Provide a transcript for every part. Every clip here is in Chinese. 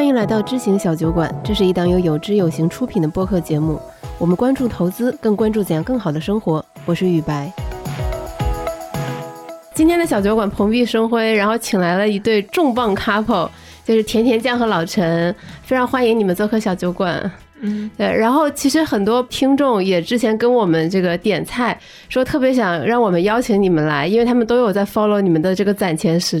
欢迎来到知行小酒馆，这是一档由有知有行出品的播客节目。我们关注投资，更关注怎样更好的生活。我是雨白。今天的小酒馆蓬荜生辉，然后请来了一对重磅 couple，就是甜甜酱和老陈，非常欢迎你们做客小酒馆。嗯，对，然后其实很多听众也之前跟我们这个点菜，说特别想让我们邀请你们来，因为他们都有在 follow 你们的这个攒钱实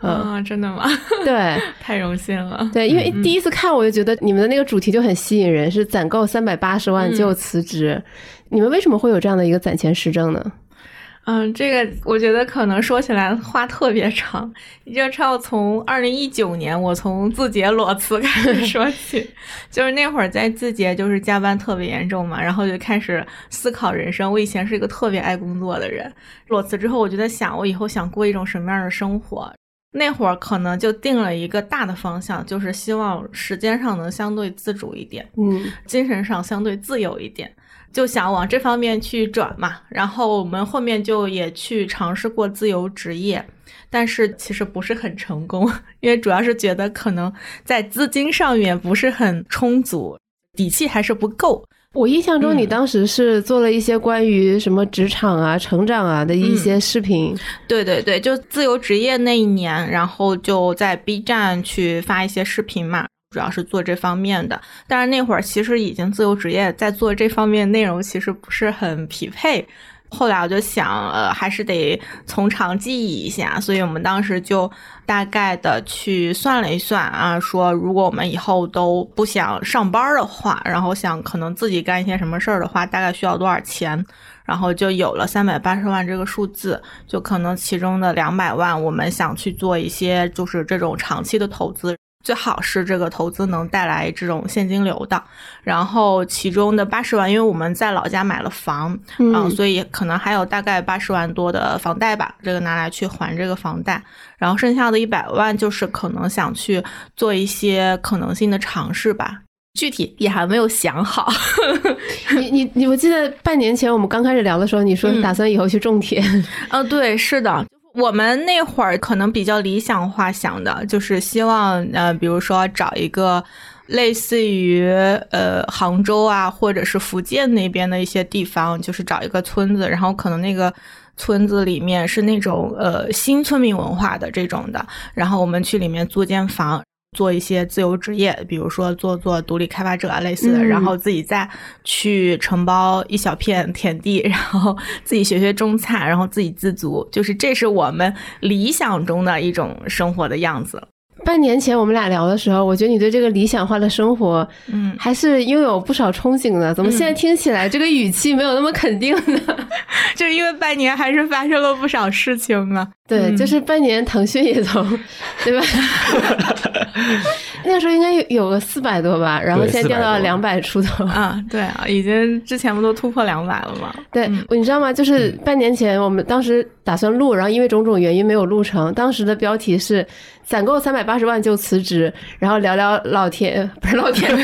啊，真的吗？对，太荣幸了。对，因为第一次看我就觉得你们的那个主题就很吸引人，是攒够三百八十万就辞职。你们为什么会有这样的一个攒钱实证呢？嗯，这个我觉得可能说起来话特别长，就要从二零一九年我从字节裸辞开始说起，就是那会儿在字节就是加班特别严重嘛，然后就开始思考人生。我以前是一个特别爱工作的人，裸辞之后我就在想，我以后想过一种什么样的生活。那会儿可能就定了一个大的方向，就是希望时间上能相对自主一点，嗯，精神上相对自由一点。就想往这方面去转嘛，然后我们后面就也去尝试过自由职业，但是其实不是很成功，因为主要是觉得可能在资金上面不是很充足，底气还是不够。我印象中你当时是做了一些关于什么职场啊、成长啊的一些视频。对对对，就自由职业那一年，然后就在 B 站去发一些视频嘛。主要是做这方面的，但是那会儿其实已经自由职业，在做这方面内容其实不是很匹配。后来我就想，呃，还是得从长计议一下，所以我们当时就大概的去算了一算啊，说如果我们以后都不想上班的话，然后想可能自己干一些什么事儿的话，大概需要多少钱，然后就有了三百八十万这个数字，就可能其中的两百万我们想去做一些就是这种长期的投资。最好是这个投资能带来这种现金流的，然后其中的八十万，因为我们在老家买了房，嗯，所以可能还有大概八十万多的房贷吧，这个拿来去还这个房贷，然后剩下的一百万就是可能想去做一些可能性的尝试吧，具体也还没有想好。你你你，我记得半年前我们刚开始聊的时候，你说打算以后去种田，嗯，对，是的。我们那会儿可能比较理想化想的，就是希望呃，比如说找一个类似于呃杭州啊，或者是福建那边的一些地方，就是找一个村子，然后可能那个村子里面是那种呃新村民文化的这种的，然后我们去里面租间房。做一些自由职业，比如说做做独立开发者啊类似的，然后自己再去承包一小片田地，然后自己学学种菜，然后自给自足，就是这是我们理想中的一种生活的样子。半年前我们俩聊的时候，我觉得你对这个理想化的生活，嗯，还是拥有不少憧憬的。怎么现在听起来这个语气没有那么肯定呢？就是因为半年还是发生了不少事情嘛。对，就是半年腾讯也从，对吧？那时候应该有有个四百多吧，然后现在掉到两百出头啊。对啊，已经之前不都突破两百了吗？对，你知道吗？就是半年前我们当时打算录，然后因为种种原因没有录成。当时的标题是“攒够三百八十万就辞职”，然后聊聊老田，不是老田。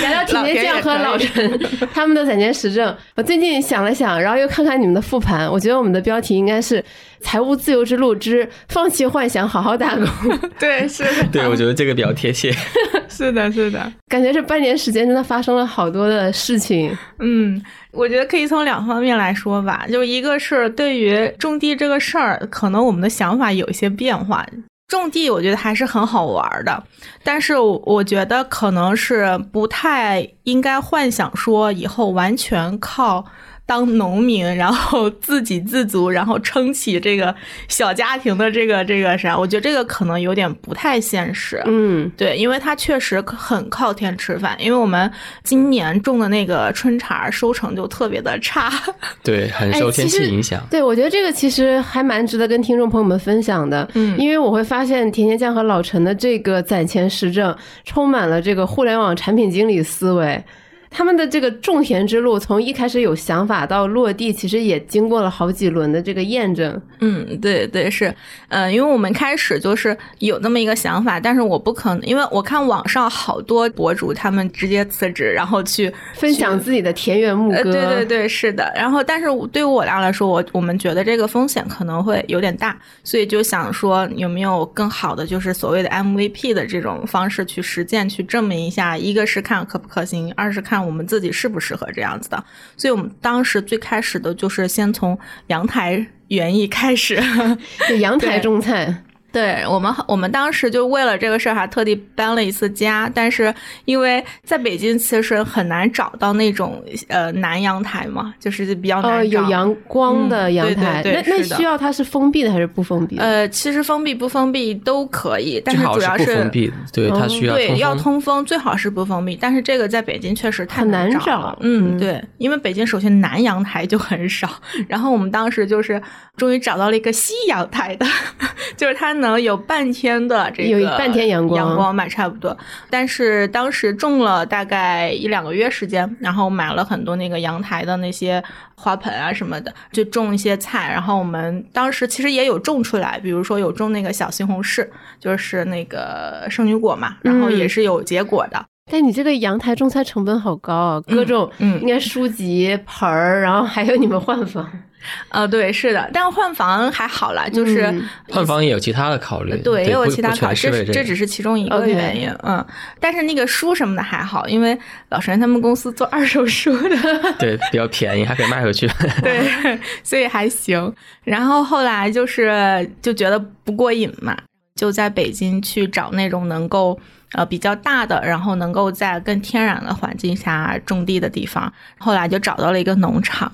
聊聊田甜酱和老陈他们的攒钱实证。我最近想了想，然后又看看你们的复盘，我觉得我们的标题应该是“财务自由之路之放弃幻想，好好打工”。对，是。对，我觉得这个比较贴切。是的，是的。感觉这半年时间真的发生了好多的事情。嗯，我觉得可以从两方面来说吧，就一个是对于种地这个事儿，可能我们的想法有一些变化。种地我觉得还是很好玩的，但是我觉得可能是不太应该幻想说以后完全靠。当农民，然后自给自足，然后撑起这个小家庭的这个这个啥，我觉得这个可能有点不太现实。嗯，对，因为它确实很靠天吃饭。因为我们今年种的那个春茶收成就特别的差，对，很受天气影响。对，我觉得这个其实还蛮值得跟听众朋友们分享的。嗯，因为我会发现甜甜酱和老陈的这个攒钱实证充满了这个互联网产品经理思维。他们的这个种田之路，从一开始有想法到落地，其实也经过了好几轮的这个验证。嗯，对对是，呃，因为我们开始就是有那么一个想法，但是我不可能，因为我看网上好多博主他们直接辞职，然后去分享自己的田园牧歌。对对对，是的。然后，但是对于我俩来说，我我们觉得这个风险可能会有点大，所以就想说有没有更好的，就是所谓的 MVP 的这种方式去实践，去证明一下，一个是看可不可行，二是看我们自己适不适合这样子的。所以我们当时最开始的就是先从阳台园艺开始，阳台种菜。对我们，我们当时就为了这个事儿还特地搬了一次家，但是因为在北京其实很难找到那种呃南阳台嘛，就是比较难找有阳光的阳台。那那需要它是封闭的还是不封闭？呃，其实封闭不封闭都可以，但是主要是不封闭。对，它需要对要通风，最好是不封闭。但是这个在北京确实太难找。嗯，对，因为北京首先南阳台就很少，然后我们当时就是终于找到了一个西阳台的，就是它能有半天的这个有半天阳光，阳光吧差不多。但是当时种了大概一两个月时间，然后买了很多那个阳台的那些花盆啊什么的，就种一些菜。然后我们当时其实也有种出来，比如说有种那个小西红柿，就是那个圣女果嘛，然后也是有结果的。但你这个阳台种菜成本好高啊，各种应该书籍、盆儿，然后还有你们换房。呃，对，是的，但换房还好啦，就是换房也有其他的考虑，对，也有其他考虑，这这只是其中一个原因，嗯，但是那个书什么的还好，因为老陈他们公司做二手书的，对，比较便宜，还可以卖回去，对，所以还行。然后后来就是就觉得不过瘾嘛，就在北京去找那种能够呃比较大的，然后能够在更天然的环境下种地的地方，后来就找到了一个农场。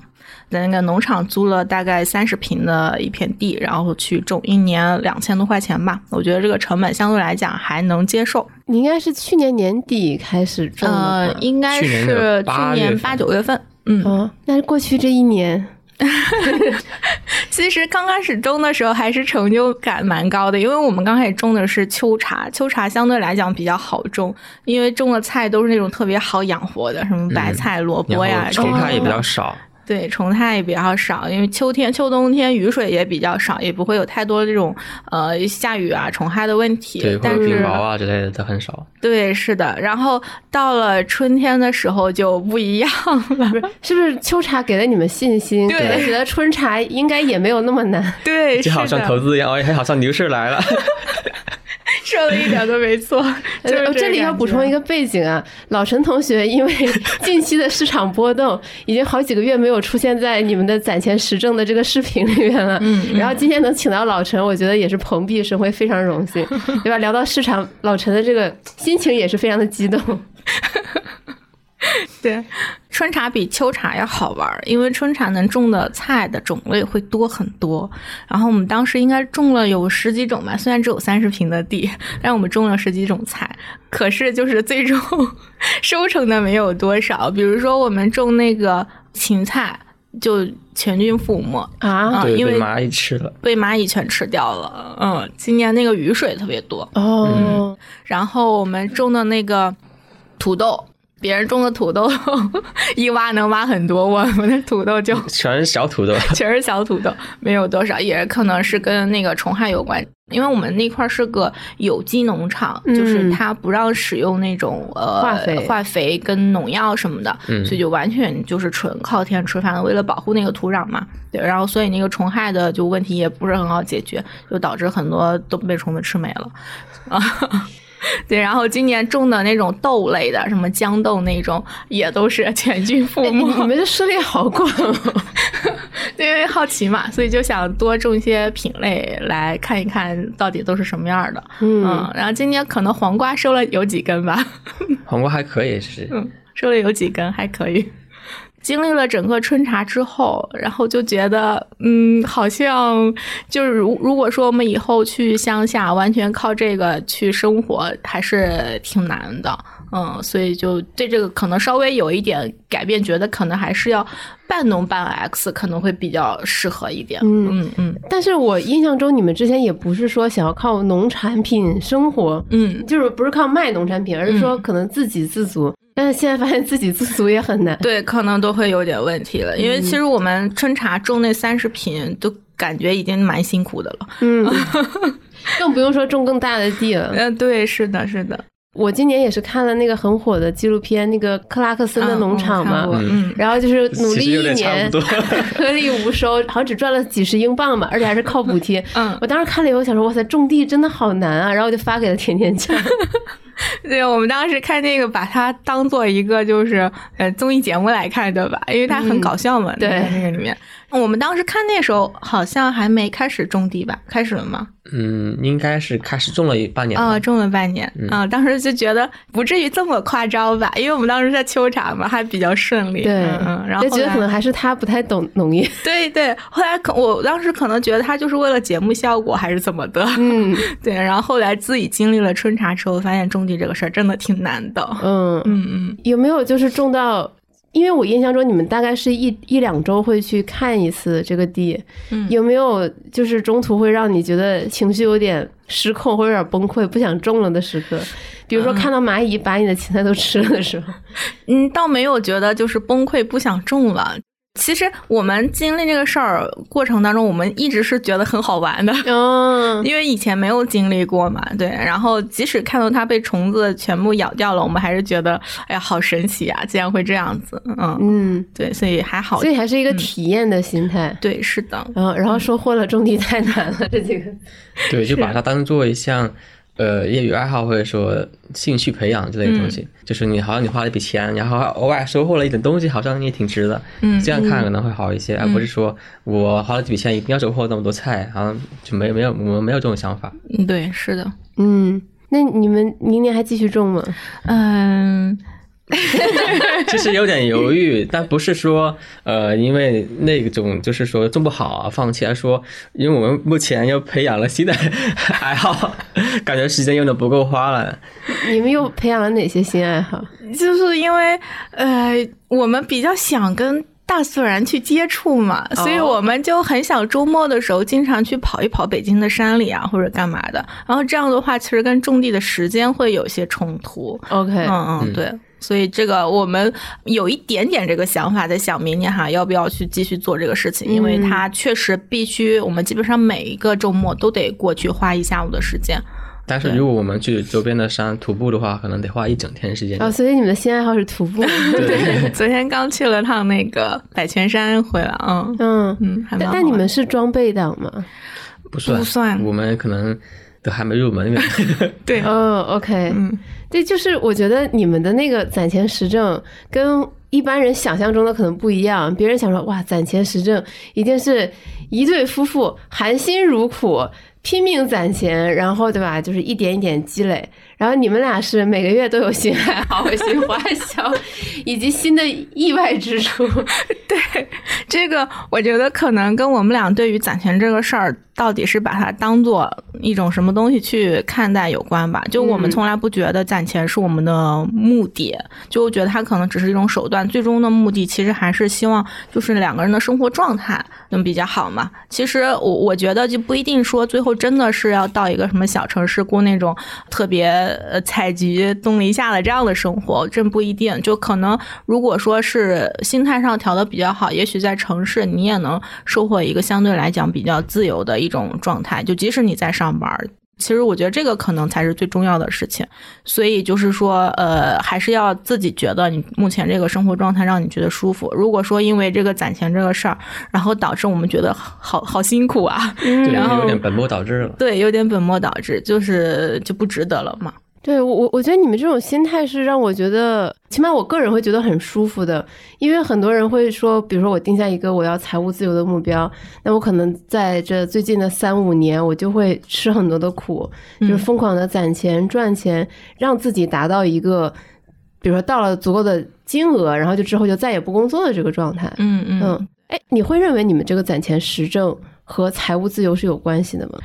在那个农场租了大概三十平的一片地，然后去种，一年两千多块钱吧。我觉得这个成本相对来讲还能接受。你应该是去年年底开始种的，应该是去年八九月份。嗯，那是过去这一年。其实刚开始种的时候还是成就感蛮高的，因为我们刚开始种的是秋茶，秋茶相对来讲比较好种，因为种的菜都是那种特别好养活的，什么白菜、萝卜呀，虫茶也比较少。对，虫害也比较少，因为秋天、秋冬天雨水也比较少，也不会有太多这种呃下雨啊虫害的问题。对，但是病毛啊之类的都很少。对，是的。然后到了春天的时候就不一样了，是不是？秋茶给了你们信心，对，觉得春茶应该也没有那么难。对，就好像投资一样，哎，好像牛市来了。说的一点都没错，就是这里要补充一个背景啊，老陈同学因为近期的市场波动，已经好几个月没有出现在你们的攒钱实证的这个视频里面了。嗯，然后今天能请到老陈，我觉得也是蓬荜生辉，非常荣幸，对吧？聊到市场，老陈的这个心情也是非常的激动。对，春茶比秋茶要好玩，因为春茶能种的菜的种类会多很多。然后我们当时应该种了有十几种吧，虽然只有三十平的地，但我们种了十几种菜。可是就是最终收成的没有多少。比如说我们种那个芹菜，就全军覆没啊，因为蚂蚁吃了，被蚂蚁全吃掉了。嗯，今年那个雨水特别多哦。然后我们种的那个土豆。别人种的土豆 一挖能挖很多，我们的土豆就 全是小土豆，全是小土豆，没有多少，也可能是跟那个虫害有关。因为我们那块是个有机农场，就是它不让使用那种呃化肥、化肥跟农药什么的，所以就完全就是纯靠天吃饭。为了保护那个土壤嘛，对，然后所以那个虫害的就问题也不是很好解决，就导致很多都被虫子吃没了啊。对，然后今年种的那种豆类的，什么豇豆那种，也都是全军覆没。你们的涉猎好广，因为好奇嘛，所以就想多种一些品类来看一看到底都是什么样的。嗯，然后今年可能黄瓜收了有几根吧？黄瓜还可以，是，嗯，收了有几根还可以。经历了整个春茶之后，然后就觉得，嗯，好像就是如如果说我们以后去乡下，完全靠这个去生活，还是挺难的，嗯，所以就对这个可能稍微有一点改变，觉得可能还是要半农半 X 可能会比较适合一点，嗯嗯嗯。但是我印象中你们之前也不是说想要靠农产品生活，嗯，就是不是靠卖农产品，而是说可能自给自足。但是现在发现自给自足也很难。对，可能都会有点问题了。因为其实我们春茶种那三十平，都感觉已经蛮辛苦的了。嗯，更不用说种更大的地了。嗯，对，是的，是的。我今年也是看了那个很火的纪录片，那个克拉克森的农场嘛，嗯，然后就是努力一年，颗粒无收，好像只赚了几十英镑吧，而且还是靠补贴。嗯，我当时看了以后想说，哇塞，种地真的好难啊！然后我就发给了甜甜酱。对，我们当时看那个，把它当做一个就是呃综艺节目来看对吧，因为它很搞笑嘛。对，那个里面，我们当时看那时候好像还没开始种地吧？开始了吗？嗯，应该是开始种了一半年。哦，种了半年啊，当时就觉得不至于这么夸张吧，因为我们当时在秋茶嘛，还比较顺利。对，嗯，然后就觉得可能还是他不太懂农业。对对，后来可我当时可能觉得他就是为了节目效果还是怎么的。嗯，对，然后后来自己经历了春茶之后，发现种地这个事儿真的挺难的。嗯嗯嗯，有没有就是种到？因为我印象中你们大概是一一两周会去看一次这个地，嗯，有没有就是中途会让你觉得情绪有点失控或者有点崩溃，不想种了的时刻？比如说看到蚂蚁把你的芹菜都吃了的时候？嗯，倒没有觉得就是崩溃不想种了。其实我们经历这个事儿过程当中，我们一直是觉得很好玩的，嗯，因为以前没有经历过嘛，对。然后即使看到它被虫子全部咬掉了，我们还是觉得，哎呀，好神奇啊，竟然会这样子，嗯嗯，对，所以还好，所以还是一个体验的心态，对，是的。然后，然后收获了种地太难了这几个，对，就把它当做一项。呃，业余爱好或者说兴趣培养之类的东西，就是你好像你花了一笔钱，然后偶尔收获了一点东西，好像你也挺值的。嗯，这样看可能会好一些，而不是说我花了几笔钱一定要收获那么多菜，好像就没没有我们没有这种想法。嗯，对，是的。嗯，那你们明年还继续种吗？嗯。其实有点犹豫，但不是说呃，因为那种就是说种不好啊放弃，而说因为我们目前又培养了新的爱好，感觉时间用的不够花了。你们又培养了哪些新爱好？就是因为呃，我们比较想跟大自然去接触嘛，所以我们就很想周末的时候经常去跑一跑北京的山里啊，或者干嘛的。然后这样的话，其实跟种地的时间会有些冲突。OK，嗯嗯，对。所以这个我们有一点点这个想法，在想明年哈要不要去继续做这个事情，因为它确实必须，我们基本上每一个周末都得过去花一下午的时间。但是如果我们去周边的山徒步的话，可能得花一整天时间。哦，所以你们的新爱好是徒步。对，昨天刚去了趟那个百泉山回来，嗯嗯嗯，还蛮。但你们是装备党吗？不算，不算。我们可能都还没入门呢。对，哦，OK，嗯。对，就是我觉得你们的那个攒钱实证跟一般人想象中的可能不一样。别人想说，哇，攒钱实证一定是一对夫妇含辛茹苦拼命攒钱，然后对吧？就是一点一点积累。然后你们俩是每个月都有新爱好、新花销，以及新的意外支出。对，这个我觉得可能跟我们俩对于攒钱这个事儿，到底是把它当做一种什么东西去看待有关吧。就我们从来不觉得攒钱是我们的目的，就我觉得它可能只是一种手段，最终的目的其实还是希望就是两个人的生活状态能比较好嘛。其实我我觉得就不一定说最后真的是要到一个什么小城市过那种特别。呃，采菊东篱下的这样的生活，真不一定。就可能，如果说是心态上调的比较好，也许在城市你也能收获一个相对来讲比较自由的一种状态。就即使你在上班，其实我觉得这个可能才是最重要的事情。所以就是说，呃，还是要自己觉得你目前这个生活状态让你觉得舒服。如果说因为这个攒钱这个事儿，然后导致我们觉得好好辛苦啊，对，然后有点本末倒置了。对，有点本末倒置，就是就不值得了嘛。对我，我我觉得你们这种心态是让我觉得，起码我个人会觉得很舒服的。因为很多人会说，比如说我定下一个我要财务自由的目标，那我可能在这最近的三五年，我就会吃很多的苦，就是疯狂的攒钱赚钱，让自己达到一个，比如说到了足够的金额，然后就之后就再也不工作的这个状态。嗯嗯。哎，你会认为你们这个攒钱实证和财务自由是有关系的吗？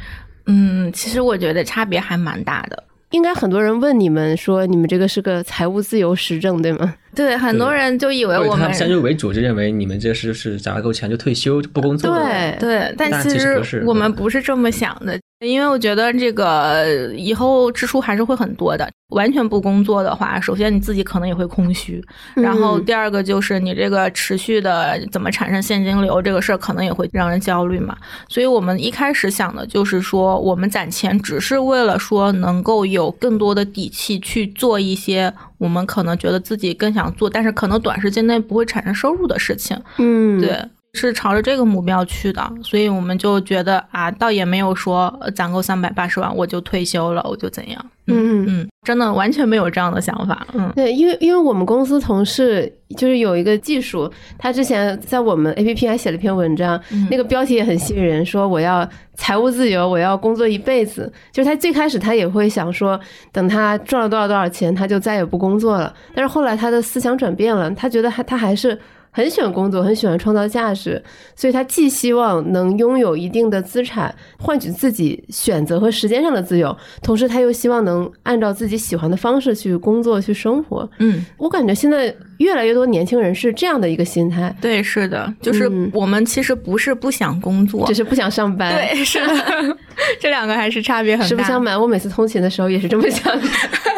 嗯，其实我觉得差别还蛮大的。应该很多人问你们说，你们这个是个财务自由实证，对吗？对，很多人就以为我们先入为主，就认为你们这是是攒了够钱就退休就不工作对对，但其实我们不是这么想的。因为我觉得这个以后支出还是会很多的。完全不工作的话，首先你自己可能也会空虚，然后第二个就是你这个持续的怎么产生现金流这个事儿，可能也会让人焦虑嘛。所以我们一开始想的就是说，我们攒钱只是为了说能够有更多的底气去做一些我们可能觉得自己更想做，但是可能短时间内不会产生收入的事情。嗯，对。是朝着这个目标去的，所以我们就觉得啊，倒也没有说攒够三百八十万我就退休了，我就怎样。嗯嗯，真的完全没有这样的想法。嗯，对，因为因为我们公司同事就是有一个技术，他之前在我们 A P P 还写了篇文章，那个标题也很吸引人，说我要财务自由，我要工作一辈子。就是他最开始他也会想说，等他赚了多少多少钱，他就再也不工作了。但是后来他的思想转变了，他觉得他他还是。很喜欢工作，很喜欢创造价值，所以他既希望能拥有一定的资产，换取自己选择和时间上的自由，同时他又希望能按照自己喜欢的方式去工作、去生活。嗯，我感觉现在越来越多年轻人是这样的一个心态。对，是的，就是我们其实不是不想工作，只是不想上班。对，是的，这两个还是差别很大。实不相瞒，我每次通勤的时候也是这么想的。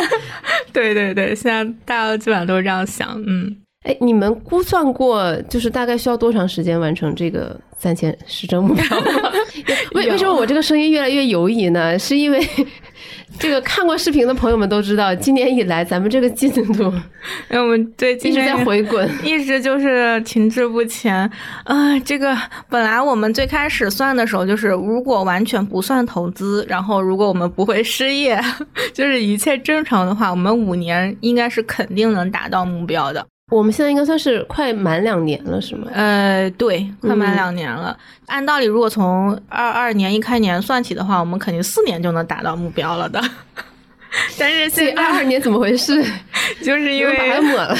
对对对，现在大家基本上都是这样想。嗯。哎，你们估算过就是大概需要多长时间完成这个三千时政目标吗？为为什么我这个声音越来越犹疑呢？是因为 这个看过视频的朋友们都知道，今年以来咱们这个进度，哎，我们对一直在回滚，一直就是停滞不前啊。这个本来我们最开始算的时候，就是如果完全不算投资，然后如果我们不会失业，就是一切正常的话，我们五年应该是肯定能达到目标的。我们现在应该算是快满两年了，是吗？呃，对，快满两年了。按道理，如果从二二年一开年算起的话，我们肯定四年就能达到目标了的。但是这二二年怎么回事？就是因为把它抹了，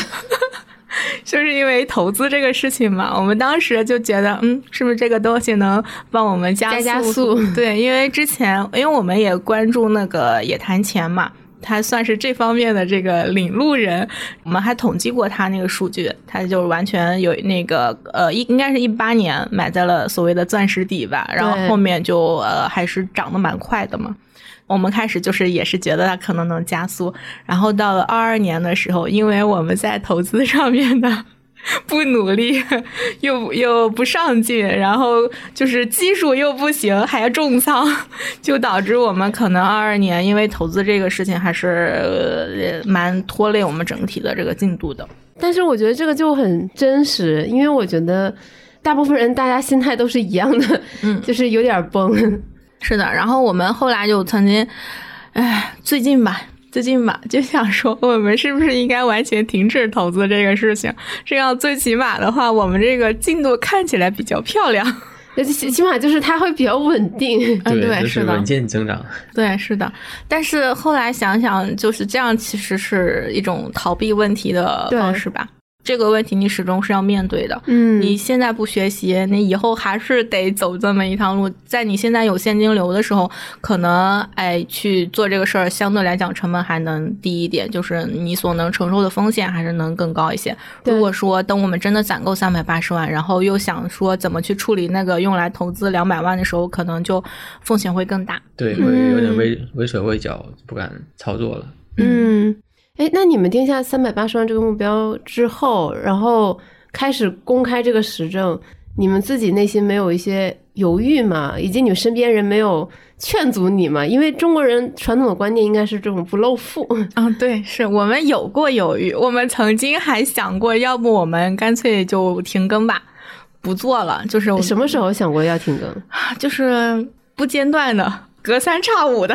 就是因为投资这个事情嘛。我们当时就觉得，嗯，是不是这个东西能帮我们加加速？对，因为之前，因为我们也关注那个野谈钱嘛。他算是这方面的这个领路人，我们还统计过他那个数据，他就完全有那个呃一应该是一八年买在了所谓的钻石底吧，然后后面就呃还是涨得蛮快的嘛。我们开始就是也是觉得他可能能加速，然后到了二二年的时候，因为我们在投资上面的。不努力，又又不上进，然后就是技术又不行，还要重仓，就导致我们可能二二年因为投资这个事情还是蛮拖累我们整体的这个进度的。但是我觉得这个就很真实，因为我觉得大部分人大家心态都是一样的，嗯，就是有点崩。是的，然后我们后来就曾经，哎，最近吧。最近吧，就想说我们是不是应该完全停止投资这个事情？这样最起码的话，我们这个进度看起来比较漂亮。起起码就是它会比较稳定。嗯，对，是的稳健增长。对，是的。但是后来想想，就是这样，其实是一种逃避问题的方式吧。这个问题你始终是要面对的，嗯，你现在不学习，你以后还是得走这么一趟路。在你现在有现金流的时候，可能哎去做这个事儿，相对来讲成本还能低一点，就是你所能承受的风险还是能更高一些。如果说等我们真的攒够三百八十万，然后又想说怎么去处理那个用来投资两百万的时候，可能就风险会更大。对，会有点畏畏手畏脚，不敢操作了。嗯。哎，那你们定下三百八十万这个目标之后，然后开始公开这个实证，你们自己内心没有一些犹豫吗？以及你们身边人没有劝阻你吗？因为中国人传统的观念应该是这种不露富 啊。对，是我们有过犹豫，我们曾经还想过，要不我们干脆就停更吧，不做了。就是什么时候想过要停更？就是不间断的。隔三差五的，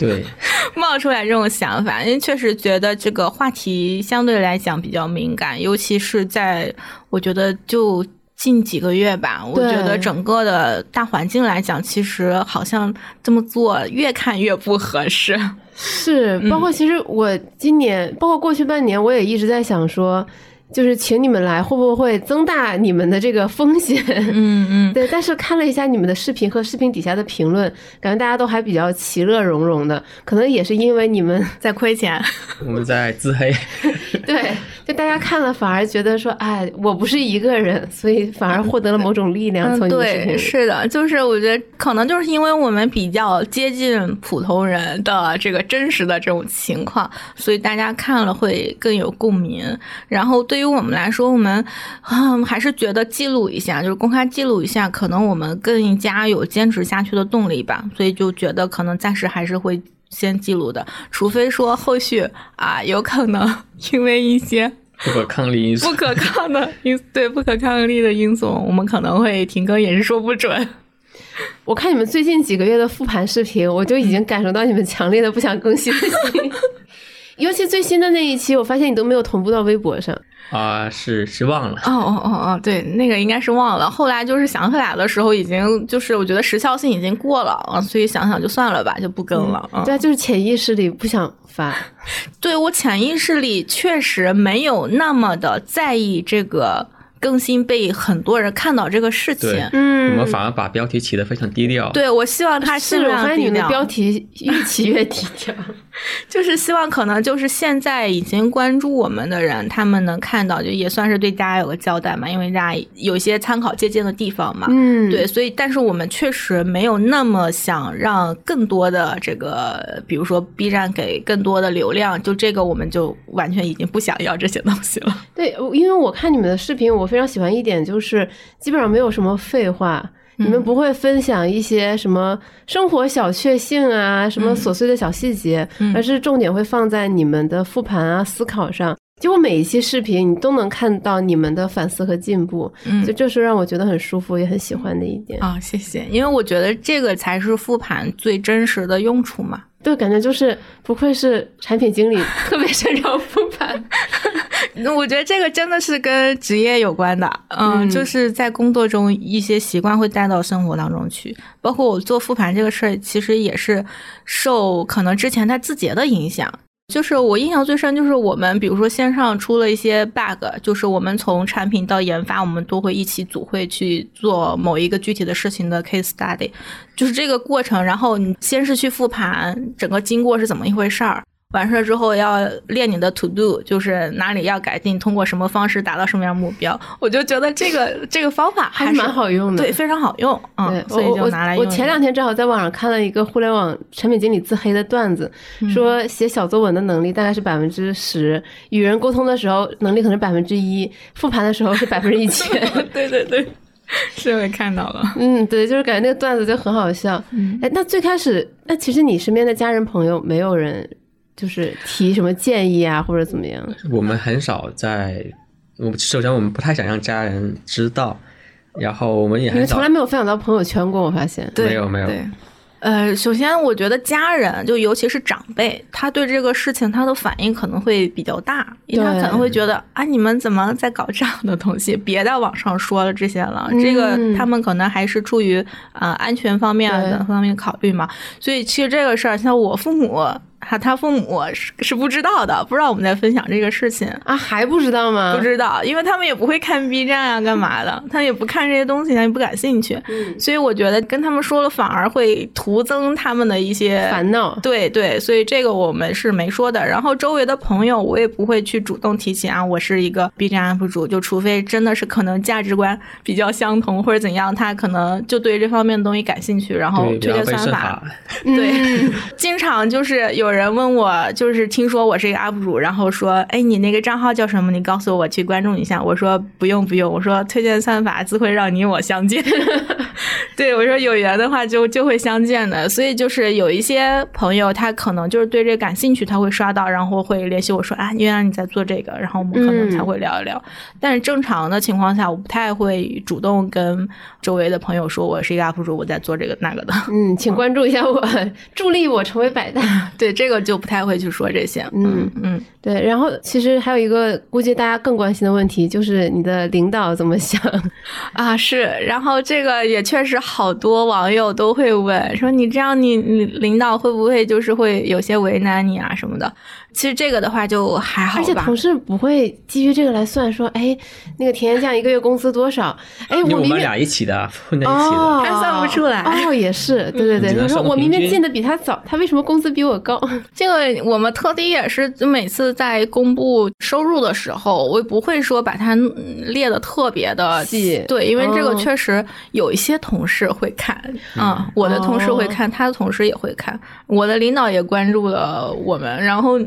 对，冒出来这种想法，因为确实觉得这个话题相对来讲比较敏感，尤其是在我觉得就近几个月吧，我觉得整个的大环境来讲，其实好像这么做越看越不合适。是，包括其实我今年，包括过去半年，我也一直在想说。就是请你们来，会不会增大你们的这个风险？嗯嗯，对。但是看了一下你们的视频和视频底下的评论，感觉大家都还比较其乐融融的，可能也是因为你们在亏钱，我们在自黑。对，就大家看了反而觉得说，哎，我不是一个人，所以反而获得了某种力量。从对，是的，就是我觉得可能就是因为我们比较接近普通人的这个真实的这种情况，所以大家看了会更有共鸣。然后对于我们来说，我们嗯还是觉得记录一下，就是公开记录一下，可能我们更加有坚持下去的动力吧。所以就觉得可能暂时还是会先记录的，除非说后续啊有可能因为一些不可抗力因素、不可抗的因对不可抗力的因素，我们可能会停更，也是说不准。我看你们最近几个月的复盘视频，我就已经感受到你们强烈的不想更新的心。尤其最新的那一期，我发现你都没有同步到微博上啊，是是忘了。哦哦哦哦，对，那个应该是忘了。后来就是想起来的时候，已经就是我觉得时效性已经过了啊，所以想想就算了吧，就不更了。对，就是潜意识里不想发。对我潜意识里确实没有那么的在意这个。更新被很多人看到这个事情，嗯，我们反而把标题起得非常低调。对，我希望它是我发现你的标题越起越低调，就是希望可能就是现在已经关注我们的人，他们能看到，就也算是对大家有个交代嘛，因为大家有一些参考借鉴的地方嘛。嗯，对，所以但是我们确实没有那么想让更多的这个，比如说 B 站给更多的流量，就这个我们就完全已经不想要这些东西了。对，因为我看你们的视频，我。非常喜欢一点就是，基本上没有什么废话。你们不会分享一些什么生活小确幸啊，什么琐碎的小细节，而是重点会放在你们的复盘啊、思考上。几乎每一期视频，你都能看到你们的反思和进步，嗯就这是让我觉得很舒服，也很喜欢的一点啊。谢谢，因为我觉得这个才是复盘最真实的用处嘛。对，感觉就是不愧是产品经理，特别擅长复盘。我觉得这个真的是跟职业有关的，嗯，就是在工作中一些习惯会带到生活当中去。包括我做复盘这个事儿，其实也是受可能之前在字节的影响。就是我印象最深，就是我们比如说线上出了一些 bug，就是我们从产品到研发，我们都会一起组会去做某一个具体的事情的 case study，就是这个过程。然后你先是去复盘整个经过是怎么一回事儿。完事儿之后要练你的 to do，就是哪里要改进，通过什么方式达到什么样目标。我就觉得这个这个方法还是蛮好用的，对，非常好用。嗯，所以就拿来用。我前两天正好在网上看了一个互联网产品经理自黑的段子，说写小作文的能力大概是百分之十，与人沟通的时候能力可能是百分之一，复盘的时候是百分之一千。对对对，是我也看到了。嗯，对，就是感觉那个段子就很好笑。哎，那最开始，那其实你身边的家人朋友没有人。就是提什么建议啊，或者怎么样？我们很少在，我首先我们不太想让家人知道，然后我们也很从来没有分享到朋友圈过。我发现，没有没有。呃，首先我觉得家人，就尤其是长辈，他对这个事情他的反应可能会比较大，因为他可能会觉得啊，你们怎么在搞这样的东西？别在网上说了这些了，这个他们可能还是出于呃安全方面的方面考虑嘛。所以其实这个事儿，像我父母。他他父母是是不知道的，不知道我们在分享这个事情啊，还不知道吗？不知道，因为他们也不会看 B 站啊，干嘛的？他也不看这些东西，他也不感兴趣。嗯，所以我觉得跟他们说了，反而会徒增他们的一些烦恼。对对，所以这个我们是没说的。然后周围的朋友，我也不会去主动提起啊，我是一个 B 站 UP 主，就除非真的是可能价值观比较相同或者怎样，他可能就对这方面的东西感兴趣，然后推荐算法。对，经常就是有人问我。就是听说我是一个 UP 主，然后说，哎，你那个账号叫什么？你告诉我，我去关注一下。我说不用不用，我说推荐算法自会让你我相见。对我说有缘的话就就会相见的。所以就是有一些朋友，他可能就是对这感兴趣，他会刷到，然后会联系我说，啊，原来你在做这个，然后我们可能才会聊一聊。但是正常的情况下，我不太会主动跟周围的朋友说我是一个 UP 主，我在做这个那个的。嗯，请关注一下我，助力我成为百大。对这个就不太会。去说这些，嗯嗯，对。然后其实还有一个估计大家更关心的问题，就是你的领导怎么想 啊？是，然后这个也确实好多网友都会问，说你这样，你你领导会不会就是会有些为难你啊什么的？其实这个的话就还好而且。同事不会基于这个来算说，哎，那个甜甜酱一个月工资多少？哎，我明明们俩一起的，混在一起的。哦，还算不出来哦，也是，对对对。只能他说我明明进的比他早，他为什么工资比我高？这个我们特地也是，就每次在公布收入的时候，我也不会说把它嗯列的特别的细对，因为这个哦确实有一些同事会看，啊、我的同事会哦看，他的同事也会看，我的领导也关注了我们，然后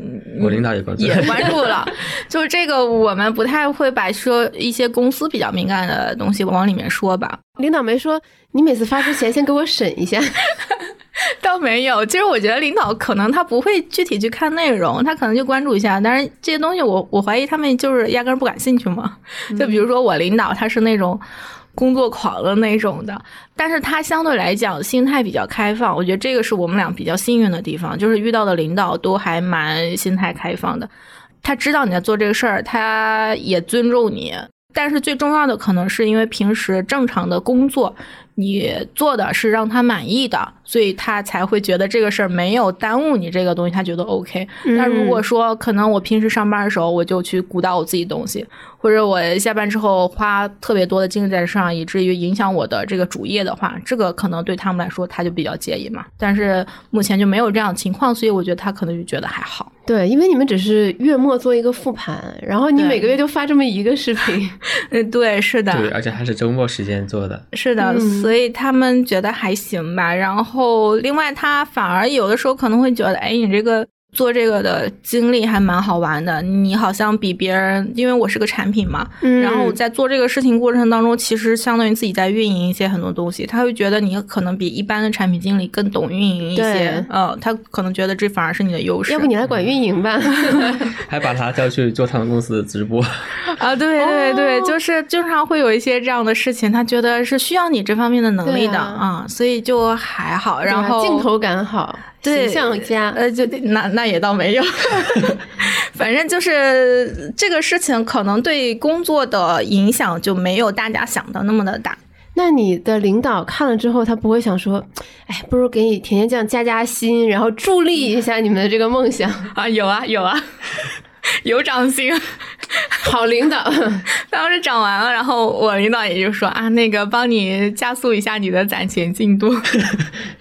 我领导也关注也关注了，就是这个我们不太会把说一些公司比较敏感的东西往里面说吧，领导没说你每次发之前先给我审一下。倒没有，其实我觉得领导可能他不会具体去看内容，他可能就关注一下。但是这些东西我我怀疑他们就是压根儿不感兴趣嘛。就比如说我领导他是那种工作狂的那种的，但是他相对来讲心态比较开放，我觉得这个是我们俩比较幸运的地方，就是遇到的领导都还蛮心态开放的。他知道你在做这个事儿，他也尊重你。但是最重要的可能是因为平时正常的工作，你做的是让他满意的，所以他才会觉得这个事儿没有耽误你这个东西，他觉得 OK。那如果说可能我平时上班的时候我就去鼓捣我自己东西，或者我下班之后花特别多的精力在这上，以至于影响我的这个主业的话，这个可能对他们来说他就比较介意嘛。但是目前就没有这样的情况，所以我觉得他可能就觉得还好。对，因为你们只是月末做一个复盘，然后你每个月就发这么一个视频，嗯，对，是的，对，而且还是周末时间做的。是的，嗯所以他们觉得还行吧。然后，哦另外他反而有的时候可能会觉得，哎，你这个做这个的经历还蛮好玩的。你好像比别人，因为我是个产品嘛，嗯然后我在做这个事情过程当中，其实相当于自己在运营一些很多东西。他会觉得你可能比一般的产品经理更懂运营一些对，呃，他可能觉得这反而是你的优势。要不你来管运营吧？还把他叫去做他们公司的直播，啊，对对对，哦就是经常会有一些这样的事情，他觉得是需要你这方面的能力的啊啊、所以就还好。然后镜头感好，对形象家，呃，就那那也倒没有，反正就是这个事情可能对工作的影响就没有大家想的那么的大。那你的领导看了之后，他不会想说，哎，不如给你甜甜酱加加薪，然后助力一下你们的这个梦想。啊，有啊有啊，有涨薪。好领导，当时涨完了，然后我领导也就说啊，那个帮你加速一下你的攒钱进度，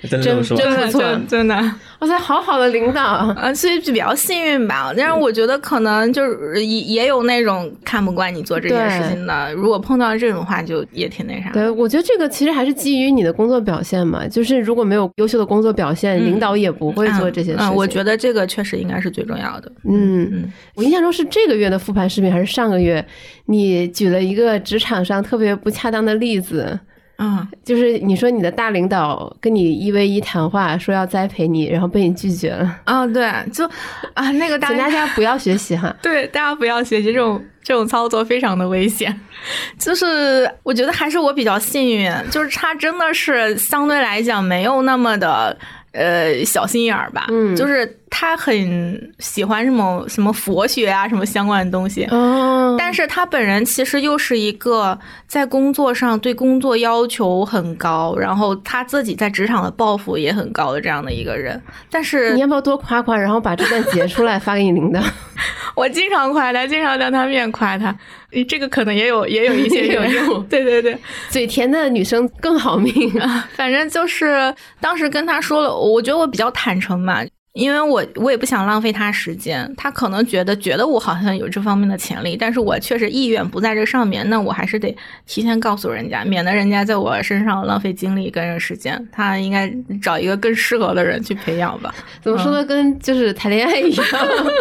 真。真不错真真的。哇塞，好好的领导，啊，所以就比较幸运吧。但是我觉得可能就是也也有那种看不惯你做这件事情的，如果碰到这种话，就也挺那啥的。对，我觉得这个其实还是基于你的工作表现嘛，就是如果没有优秀的工作表现，嗯领导也不会做这些事情。嗯，我觉得这个确实应该是最重要的。嗯，嗯，我印象中是这个月的复盘视频还是上个月？你举了一个职场上特别不恰当的例子，嗯，就是你说你的大领导跟你一 v 一谈话，说要栽培你，然后被你拒绝了，啊，对，就啊，那个大请大家不要学习哈。对大家不要学习这种这种操作，非常的危险。就是我觉得还是我比较幸运，就是他真的是相对来讲没有那么的呃小心眼儿吧，嗯就是他很喜欢什么什么佛学啊什么相关的东西。哦，但是他本人其实又是一个在工作上对工作要求很高，然后他自己在职场的抱负也很高的这样的一个人。但是你要不要多夸夸，然后把这段截出来发给你领导？我经常夸他，经常当他面夸他，诶这个可能也有也有一些 也有用对对对，嘴甜的女生更好命啊。反正就是当时跟他说了，我觉得我比较坦诚嘛。因为我我也不想浪费他时间，他可能觉得觉得我好像有这方面的潜力，但是我确实意愿不在这上面，那我还是得提前告诉人家，免得人家在我身上浪费精力跟时间。他应该找一个更适合的人去培养吧。怎么说的，跟就是谈恋爱一样。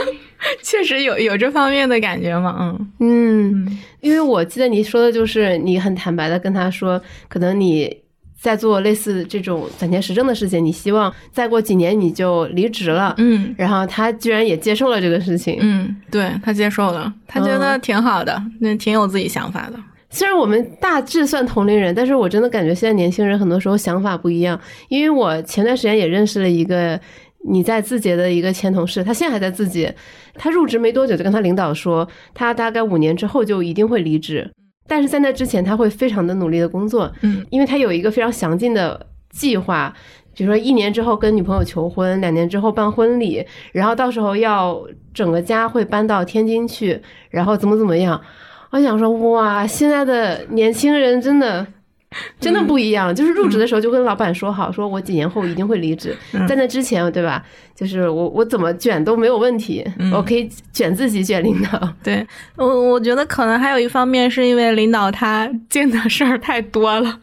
确实有有这方面的感觉嘛，嗯嗯，因为我记得你说的就是你很坦白的跟他说，可能你在做类似这种攒钱实证的事情，你希望再过几年你就离职了。嗯然后他居然也接受了这个事情。嗯，对他接受了，他觉得挺好的，那、挺有自己想法的。虽然我们大致算同龄人，但是我真的感觉现在年轻人很多时候想法不一样。因为我前段时间也认识了一个你在字节的一个前同事，他现在还在字节，他入职没多久就跟他领导说，他大概五年之后就一定会离职，但是在那之前他会非常的努力的工作，嗯因为他有一个非常详尽的计划。比如说一年之后跟女朋友求婚，两年之后办婚礼，然后到时候要整个家会搬到天津去，然后怎么怎么样。我想说，哇，现在的年轻人真的。真的不一样，就是入职的时候就跟老板说好，说我几年后一定会离职，在那之前，对吧？就是我我怎么卷都没有问题，我可以卷自己卷领导。对，我我觉得可能还有一方面是因为领导他见的事儿太多了，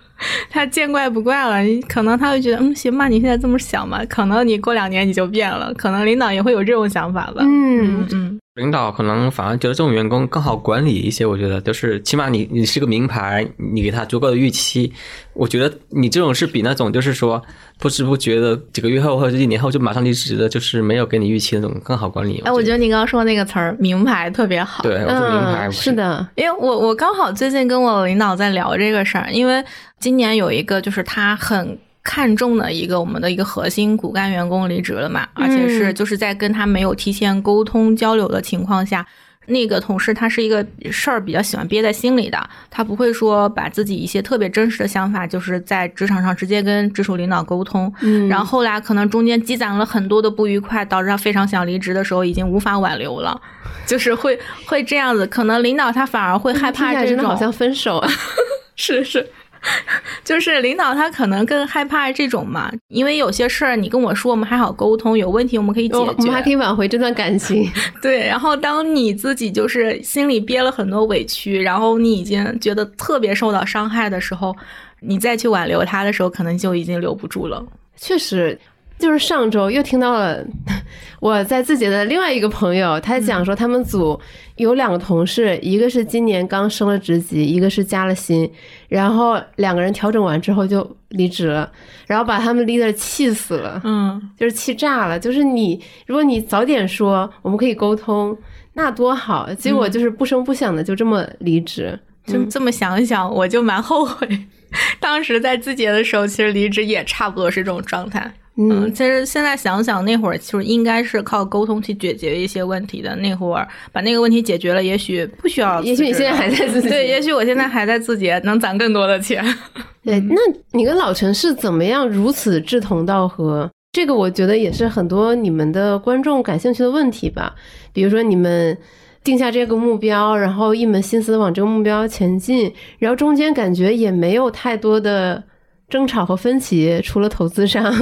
他见怪不怪了，可能他会觉得嗯行吧，你现在这么想吧，可能你过两年你就变了，可能领导也会有这种想法吧。嗯嗯。领导可能反而觉得这种员工更好管理一些，我觉得就是起码你你是个名牌，你给他足够的预期，我觉得你这种是比那种就是说不知不觉的几个月后或者一年后就马上离职的，就是没有给你预期那种更好管理。哎，我觉得你刚刚说那个词儿“名牌”特别好。对，我说名牌是的，因为我我刚好最近跟我领导在聊这个事儿，因为今年有一个就是他很。看中的一个我们的一个核心骨干员工离职了嘛，而且是就是在跟他没有提前沟通交流的情况下，那个同事他是一个事儿比较喜欢憋在心里的，他不会说把自己一些特别真实的想法，就是在职场上直接跟直属领导沟通。嗯，然后后来可能中间积攒了很多的不愉快，导致他非常想离职的时候，已经无法挽留了，就是会会这样子，可能领导他反而会害怕这种，好像分手，是是。就是领导他可能更害怕这种嘛，因为有些事儿你跟我说，我们还好沟通，有问题我们可以解决，我们还可以挽回这段感情。对，然后当你自己就是心里憋了很多委屈，然后你已经觉得特别受到伤害的时候，你再去挽留他的时候，可能就已经留不住了。确实。就是上周又听到了 我在字节的另外一个朋友，他讲说他们组有两个同事，一个是今年刚升了职级，一个是加了薪，然后两个人调整完之后就离职了，然后把他们 leader 气死了，嗯，就是气炸了。就是你，如果你早点说我们可以沟通，那多好，结果就是不声不响的就这么离职。就这么想一想，我就蛮后悔，当时在字节的时候，其实离职也差不多是这种状态。嗯，其实现在想想，那会儿就是应该是靠沟通去解决一些问题的。那会儿把那个问题解决了，也许不需要。也许你现在还在自己对，也许我现在还在自己，能攒更多的钱。对，那你跟老陈是怎么样如此志同道合？这个我觉得也是很多你们的观众感兴趣的问题吧。比如说你们定下这个目标，然后一门心思往这个目标前进，然后中间感觉也没有太多的。争吵和分歧，除了投资上，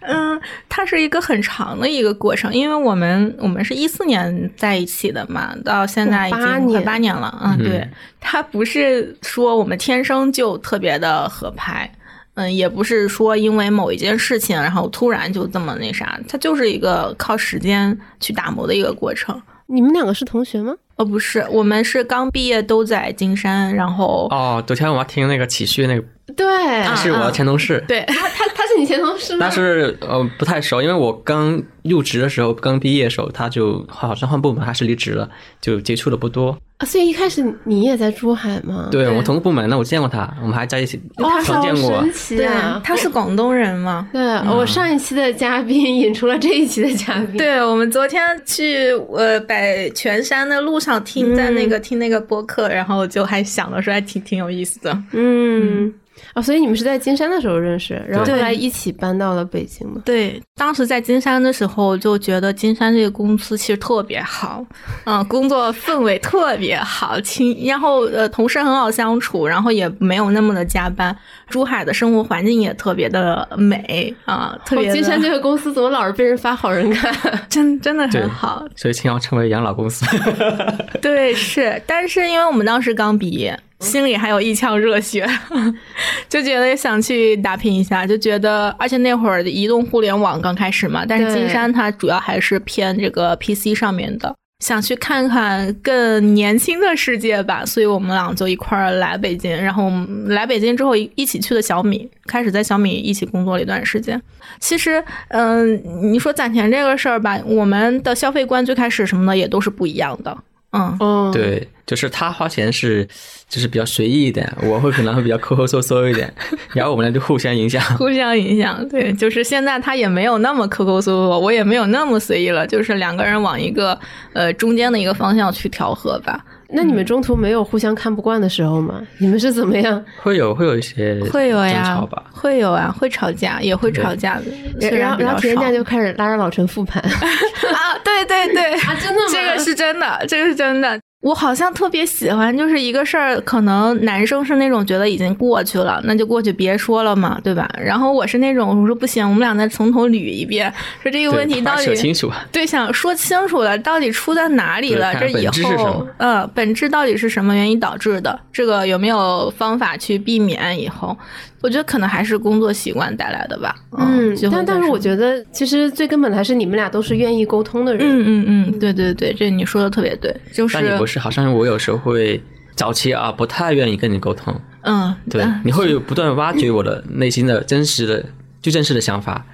嗯，它是一个很长的一个过程，因为我们我们是一四年在一起的嘛，到现在已经快八年了，嗯，对，它不是说我们天生就特别的合拍，嗯，也不是说因为某一件事情，然后突然就这么那啥，它就是一个靠时间去打磨的一个过程。你们两个是同学吗？不是，我们是刚毕业，都在金山，然后哦，昨天我们听那个启旭那个，对，他是我的前同事，对，他他他是你前同事吗？但是呃不太熟，因为我刚入职的时候，刚毕业的时候，他就好像换部门还是离职了，就接触的不多。啊所以一开始你也在珠海吗？对，我同个部门，那我见过他，我们还在一起，常见过。对，他是广东人吗？对，我上一期的嘉宾引出了这一期的嘉宾。对，我们昨天去呃百泉山的路上听，在那个听那个播客，然后就还想了说还挺挺有意思的。嗯。啊，所以你们是在金山的时候认识，然后后来一起搬到了北京的。对，当时在金山的时候就觉得金山这个公司其实特别好，嗯，工作氛围特别好，亲，然后呃，同事很好相处，然后也没有那么的加班。珠海的生活环境也特别的美啊，特别。金山这个公司怎么老是被人发好人卡？真真的很好，所以青瑶成为养老公司。对，是，但是因为我们当时刚毕业。心里还有一腔热血，就觉得想去打拼一下，就觉得，而且那会儿移动互联网刚开始嘛，但是金山它主要还是偏这个 PC 上面的，想去看看更年轻的世界吧，所以我们俩就一块儿来北京，然后来北京之后一起去的小米，开始在小米一起工作了一段时间。其实，嗯，你说攒钱这个事儿吧，我们的消费观最开始什么的也都是不一样的。嗯，对，就是他花钱是，就是比较随意一点，我会可能会比较抠抠搜搜一点，然后我们俩就互相影响，互相影响。对，就是现在他也没有那么抠抠搜搜，我也没有那么随意了，就是两个人往一个呃中间的一个方向去调和吧。那你们中途没有互相看不惯的时候吗？你们是怎么样？会有会有一些会有呀会有啊，会吵架，也会吵架的。然后然后田家就开始拉着老陈复盘 啊，对对对 啊，真的吗？这个是真的，这个是真的。我好像特别喜欢，就是一个事儿，可能男生是那种觉得已经过去了，那就过去别说了嘛，对吧？然后我是那种我说不行，我们俩再从头捋一遍，说这个问题到底说清楚，对，想说清楚了，到底出在哪里了？这以后，嗯，本质到底是什么原因导致的？这个有没有方法去避免？以后？我觉得可能还是工作习惯带来的吧。嗯，但但是我觉得其实最根本的还是你们俩都是愿意沟通的人。嗯嗯嗯，对对对，这你说的特别对。就是，但你不是，好像我有时候会早期啊，不太愿意跟你沟通。嗯，对，你会不断挖掘我的内心的真实的、最真实的想法，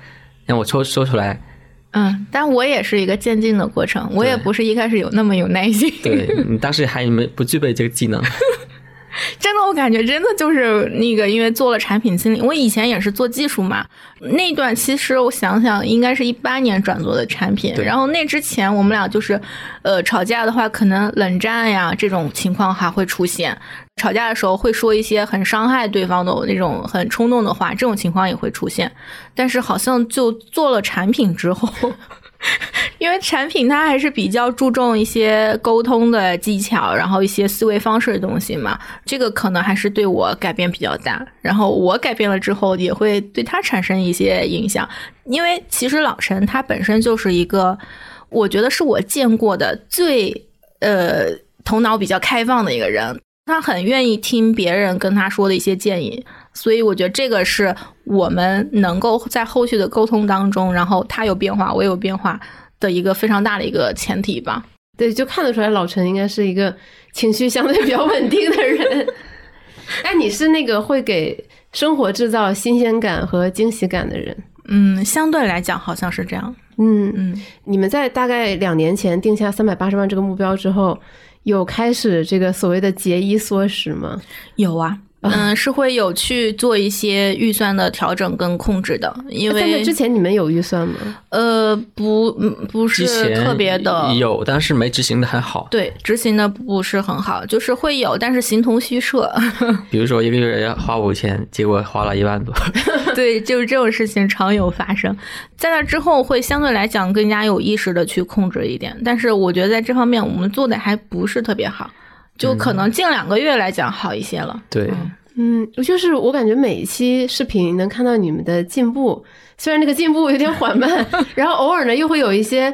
让我说说出来。嗯，但我也是一个渐进的过程，我也不是一开始有那么有耐心。对你当时还没不具备这个技能。真的，我感觉真的就是那个，因为做了产品经理，我以前也是做技术嘛。那段其实我想想，应该是一八年转做的产品。然后那之前我们俩就是，呃，吵架的话，可能冷战呀这种情况还会出现。吵架的时候会说一些很伤害对方的那种很冲动的话，这种情况也会出现。但是好像就做了产品之后。因为产品它还是比较注重一些沟通的技巧，然后一些思维方式的东西嘛，这个可能还是对我改变比较大。然后我改变了之后，也会对他产生一些影响。因为其实老陈他本身就是一个，我觉得是我见过的最呃头脑比较开放的一个人，他很愿意听别人跟他说的一些建议。所以我觉得这个是我们能够在后续的沟通当中，然后他有变化，我有变化的一个非常大的一个前提吧。对，就看得出来老陈应该是一个情绪相对比较稳定的人。那，你是那个会给生活制造新鲜感和惊喜感的人。嗯，相对来讲好像是这样。嗯嗯，你们在大概两年前定下三百八十万这个目标之后，有开始这个所谓的节衣缩食吗？有啊。嗯，是会有去做一些预算的调整跟控制的，因为之前你们有预算吗？呃，不，不是特别的有，但是没执行的还好。对，执行的不是很好，就是会有，但是形同虚设。比如说一个月要花五千，结果花了一万多。对，就是这种事情常有发生。在那之后会相对来讲更加有意识的去控制一点，但是我觉得在这方面我们做的还不是特别好。就可能近两个月来讲好一些了。对，嗯，就是我感觉每一期视频能看到你们的进步，虽然那个进步有点缓慢，然后偶尔呢又会有一些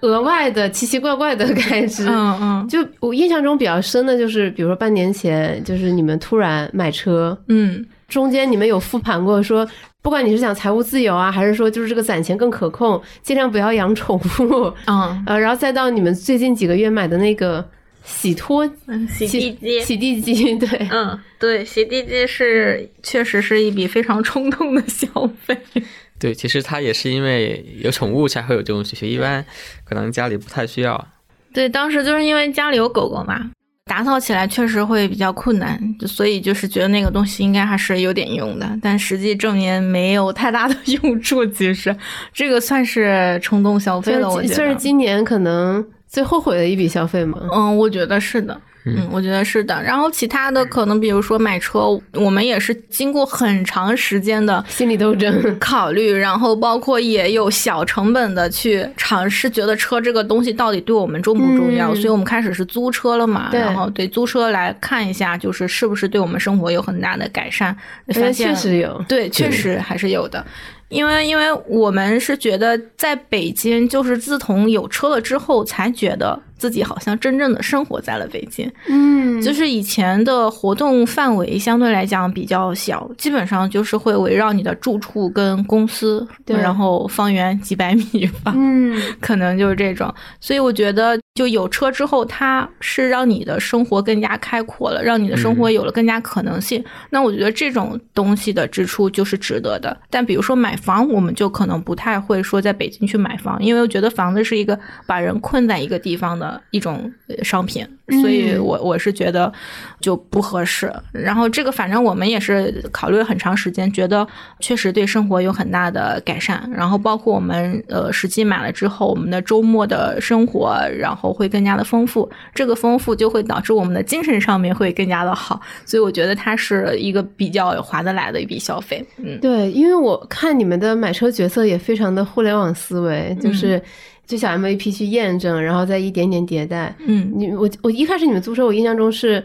额外的奇奇怪怪的开支。嗯嗯，就我印象中比较深的就是，比如说半年前，就是你们突然买车，嗯，中间你们有复盘过，说不管你是想财务自由啊，还是说就是这个攒钱更可控，尽量不要养宠物。嗯，呃，然后再到你们最近几个月买的那个。洗脱洗地机，洗地机，对，嗯，对，洗地机是确实是一笔非常冲动的消费。对，其实它也是因为有宠物才会有这种需求，一般可能家里不太需要。对，当时就是因为家里有狗狗嘛，打扫起来确实会比较困难，所以就是觉得那个东西应该还是有点用的，但实际证明没有太大的 用处。其实这个算是冲动消费了，我觉得。就是今年可能。最后悔的一笔消费吗？嗯，我觉得是的。嗯，我觉得是的。然后其他的可能，比如说买车，我们也是经过很长时间的心理斗争考虑，然后包括也有小成本的去尝试，觉得车这个东西到底对我们重不重要？所以我们开始是租车了嘛。然后对租车来看一下，就是是不是对我们生活有很大的改善？发现确实有，对，确实还是有的。因为，因为我们是觉得在北京，就是自从有车了之后，才觉得。自己好像真正的生活在了北京，嗯，就是以前的活动范围相对来讲比较小，基本上就是会围绕你的住处跟公司，对，然后方圆几百米吧，嗯，可能就是这种。所以我觉得，就有车之后，它是让你的生活更加开阔了，让你的生活有了更加可能性。那我觉得这种东西的支出就是值得的。但比如说买房，我们就可能不太会说在北京去买房，因为我觉得房子是一个把人困在一个地方的。一种商品，所以我我是觉得就不合适。然后这个反正我们也是考虑了很长时间，觉得确实对生活有很大的改善。然后包括我们呃实际买了之后，我们的周末的生活，然后后会更加的丰富，这个丰富就会导致我们的精神上面会更加的好，所以我觉得它是一个比较划得来的一笔消费。嗯，对，因为我看你们的买车决策也非常的互联网思维，就是就小 MVP 去验证，然后再一点点迭代。嗯，你我我一开始你们租车，我印象中是。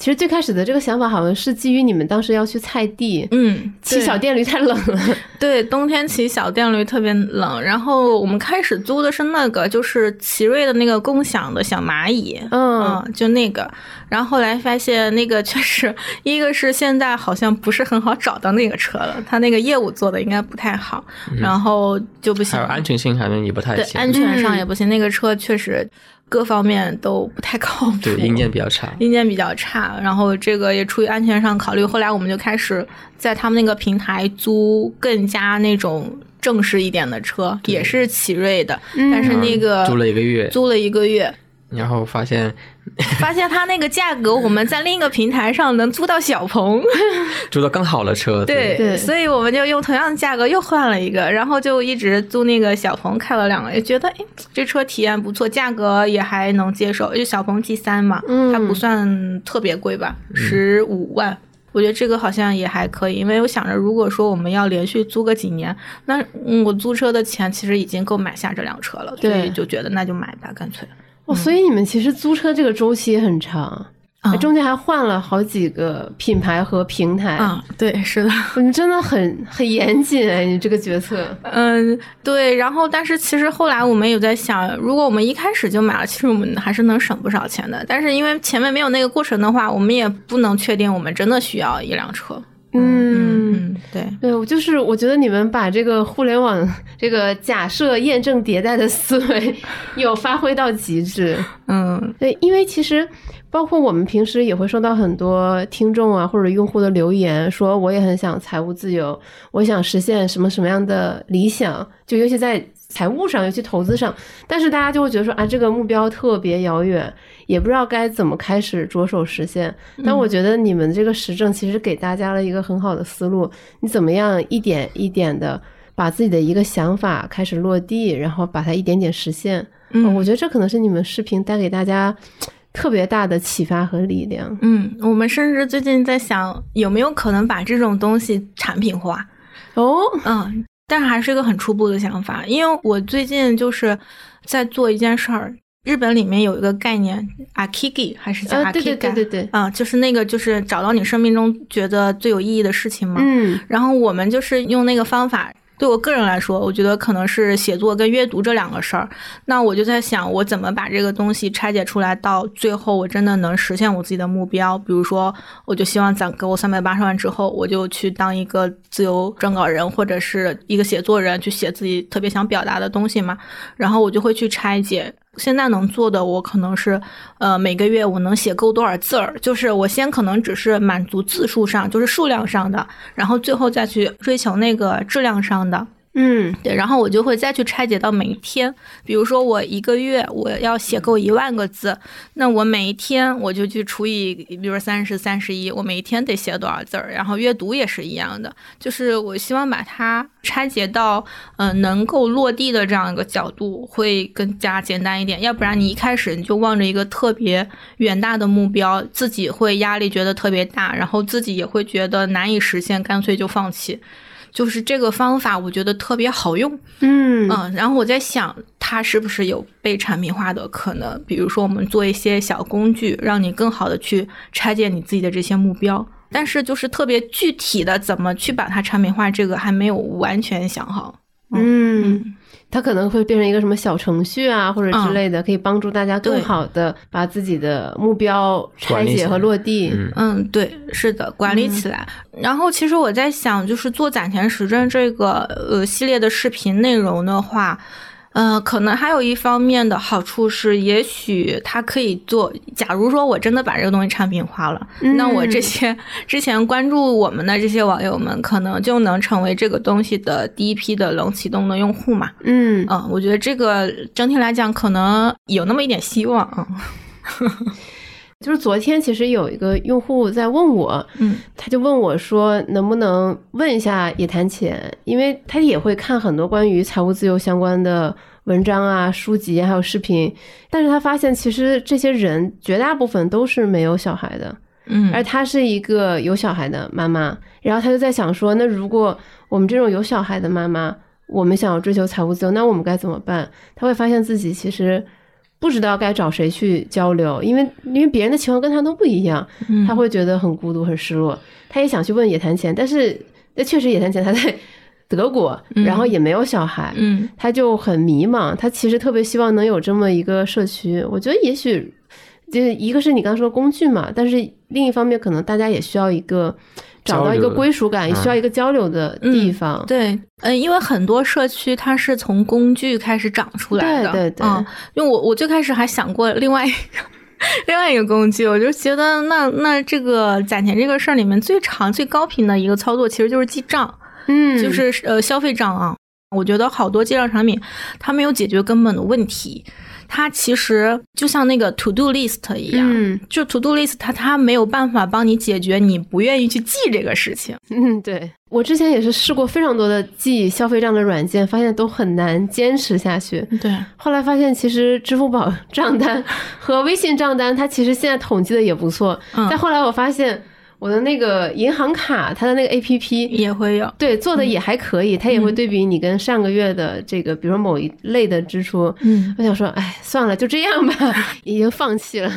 其实最开始的这个想法好像是基于你们当时要去菜地，嗯，骑小电驴太冷了，对，冬天骑小电驴特别冷。然后我们开始租的是那个，就是奇瑞的那个共享的小蚂蚁，嗯，就那个。然后后来发现那个确实，一个是现在好像不是很好找到那个车了，它那个业务做的应该不太好，然后就不行。还有安全性好像也不太行，对，安全上也不行。那个车确实。各方面都不太靠谱，对硬件比较差，硬件比较差。然后这个也出于安全上考虑，后来我们就开始在他们那个平台租更加那种正式一点的车，也是奇瑞的，但是那个租了一个月，租了一个月。然后发现，发现它那个价格，我们在另一个平台上能租到小鹏，租到更好的车。对对，所以我们就用同样的价格又换了一个，然后就一直租那个小鹏，开了两个月，觉得哎，这车体验不错，价格也还能接受，就小鹏 G 三嘛，它不算特别贵吧，十五万，我觉得这个好像也还可以，因为我想着，如果说我们要连续租个几年，那我租车的钱其实已经够买下这辆车了，所以就觉得那就买吧，干脆。所以你们其实租车这个周期很长，啊中间还换了好几个品牌和平台。啊，对，是的，你真的很很严谨哎，你这个决策。嗯，对。然后，但是其实后来我们有在想，如果我们一开始就买了，其实我们还是能省不少钱的。但是因为前面没有那个过程的话，我们也不能确定我们真的需要一辆车。嗯，对对，我就是我觉得你们把这个互联网 这个假设验证迭代的思维有发挥到极致。嗯，对，因为其实包括我们平时也会收到很多听众啊或者用户的留言，说我也很想财务自由，我想实现什么什么样的理想，就尤其在。财务上，尤其投资上，但是大家就会觉得说啊，这个目标特别遥远，也不知道该怎么开始着手实现。但我觉得你们这个实证其实给大家了一个很好的思路，你怎么样一点一点的把自己的一个想法开始落地，然后把它一点点实现。嗯，我觉得这可能是你们视频带给大家特别大的启发和力量。嗯，我们甚至最近在想，有没有可能把这种东西产品化？哦，嗯。但是还是一个很初步的想法，因为我最近就是在做一件事儿。日本里面有一个概念，akigi 还是叫 akigi？对对对对，啊，就是那个就是找到你生命中觉得最有意义的事情嘛。嗯，然后我们就是用那个方法。对我个人来说，我觉得可能是写作跟阅读这两个事儿。那我就在想，我怎么把这个东西拆解出来，到最后我真的能实现我自己的目标。比如说，我就希望攒够三百八十万之后，我就去当一个自由撰稿人或者是一个写作人，去写自己特别想表达的东西嘛。然后我就会去拆解。现在能做的，我可能是，呃，每个月我能写够多少字儿，就是我先可能只是满足字数上，就是数量上的，然后最后再去追求那个质量上的。嗯，对，然后我就会再去拆解到每一天，比如说我一个月我要写够一万个字，那我每一天我就去除以，比如说三十三十一，我每一天得写多少字儿，然后阅读也是一样的，就是我希望把它拆解到，嗯，能够落地的这样一个角度，会更加简单一点，要不然你一开始你就望着一个特别远大的目标，自己会压力觉得特别大，然后自己也会觉得难以实现，干脆就放弃。就是这个方法，我觉得特别好用，嗯嗯，然后我在想，它是不是有被产品化的可能？比如说，我们做一些小工具，让你更好的去拆解你自己的这些目标。但是，就是特别具体的怎么去把它产品化，这个还没有完全想好。嗯。它可能会变成一个什么小程序啊，或者之类的，可以帮助大家更好的把自己的目标拆解和落地。嗯，对，是的，管理起来。然后，其实我在想，就是做攒钱实证这个呃系列的视频内容的话。呃，可能还有一方面的好处是，也许它可以做。假如说我真的把这个东西产品化了，那我这些之前关注我们的这些网友们，可能就能成为这个东西的第一批的冷启动的用户嘛。嗯嗯，我觉得这个整体来讲，可能有那么一点希望。就是昨天其实有一个用户在问我，嗯，他就问我说，能不能问一下也谈钱，因为他也会看很多关于财务自由相关的。文章啊、书籍还有视频，但是他发现其实这些人绝大部分都是没有小孩的，嗯而她是一个有小孩的妈妈，然后他就在想说，那如果我们这种有小孩的妈妈，我们想要追求财务自由，那我们该怎么办？他会发现自己其实不知道该找谁去交流，因为因为别人的情况跟他都不一样，他会觉得很孤独、很失落。他也想去问野谈钱，但是那确实野谈钱他在 德国，嗯然后也没有小孩，嗯他就很迷茫。他其实特别希望能有这么一个社区。我觉得也许就是一个是你刚刚说的工具嘛，但是另一方面可能大家也需要一个找到一个归属感，也需要一个交流的地方。对，嗯，因为很多社区它是从工具开始长出来的，对对对嗯，因为我我最开始还想过另外一个 另外一个工具，我就觉得那那这个攒钱这个事儿里面最长最高频的一个操作其实就是记账，嗯，就是呃消费账啊。我觉得好多记账产品它没有解决根本的问题，它其实就像那个 to do list 一样，嗯就 to do list 它它没有办法帮你解决你不愿意去记这个事情。嗯，对我之前也是试过非常多的记消费账的软件，发现都很难坚持下去。对，后来发现，其实支付宝 账单和微信账单，它其实现在统计的也不错。嗯再后来我发现，我的那个银行卡，它的那个 APP 也会有。对，做的也还可以，它也会对比你跟上个月的这个，比如说某一类的支出。嗯我想说，哎，算了，就这样吧，已经放弃了。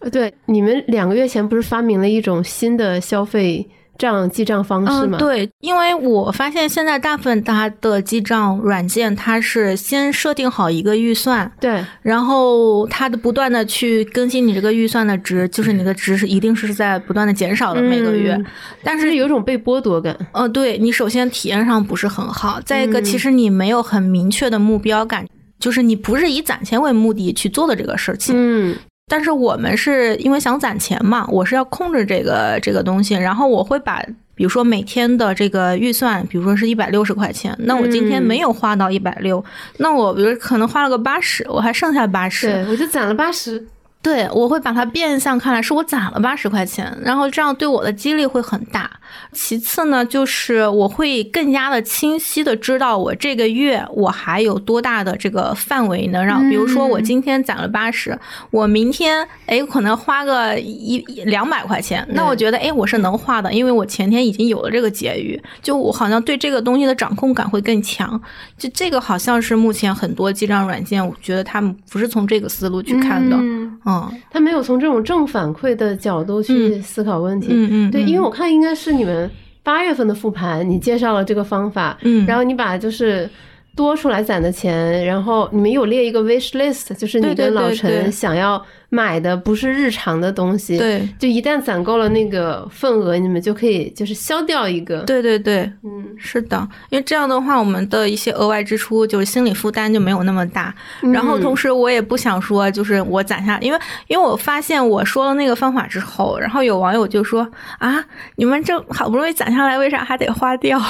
呃对，你们两个月前不是发明了一种新的消费账记账方式嗯，吗？对，因为我发现现在大部分它的记账软件，它是先设定好一个预算，对然后它的不断的去更新你这个预算的值，就是你的值是一定是在不断的减少的每个月。嗯但是是有一种被剥夺感。呃，对你首先体验上不是很好，再一个嗯其实你没有很明确的目标感，就是你不是以攒钱为目的去做的这个事情。嗯但是我们是因为想攒钱嘛，我是要控制这个这个东西，然后我会把。比如说每天的这个预算，比如说是一百六十块钱，那我今天嗯没有花到一百六，那我比如可能花了个八十，我还剩下八十，对，我就攒了八十。对，我会把它变相看来是我攒了八十块钱，然后这样对我的激励会很大。其次呢，就是我会更加的清晰的知道我这个月我还有多大的这个范围能让，比如说我今天攒了八十，我明天哎可能花个一两百块钱，那我觉得哎我是能花的，因为我前天已经有了这个结余，就我好像对这个东西的掌控感会更强。就这个好像是目前很多记账软件，我觉得他们不是从这个思路去看的。嗯，嗯他没有从这种正反馈的角度去思考问题。嗯嗯，对，嗯因为我看应该是你们八月份的复盘，你介绍了这个方法，嗯，然后你把就是多出来攒的钱，然后你们有列一个 wish list，就是你跟老陈想要买的不是日常的东西，，对。就一旦攒够了那个份额，你们就可以就是消掉一个，，对对对，嗯，是的，因为这样的话，我们的一些额外支出就是心理负担就没有那么大。然后同时，时，我也不想说，就是我攒下，因为因为我发现我说了那个方法之后，然后有网友就说啊，你们这好不容易攒下来，为啥还得花掉？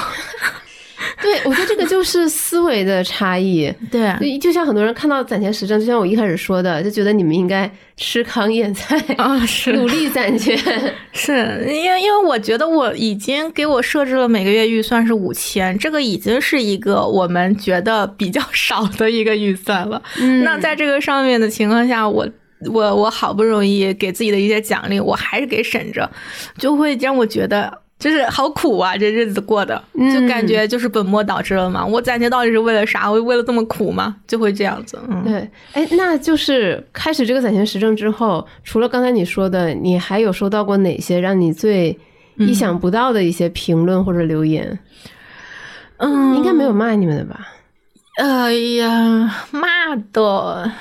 对我觉得这个就是思维的差异。对就就像很多人看到攒钱实证，就像我一开始说的，就觉得你们应该吃糠咽菜，啊，努是力攒钱。是因为因为我觉得我已经给我设置了每个月预算是五千，这个已经是一个我们觉得比较少的一个预算了。嗯那在这个上面的情况下，我我我好不容易给自己的一些奖励，我还是给省着，就会让我觉得。就是好苦啊，这日子过的，就感觉就是本末倒置了嘛。我攒钱到底是为了啥？我为了这么苦吗？就会这样子。嗯，对，哎，那就是开始这个攒钱实证之后，除了刚才你说的，你还有收到过哪些让你最意想不到的一些评论或者留言？嗯，应该没有骂你们的吧？哎呀，骂的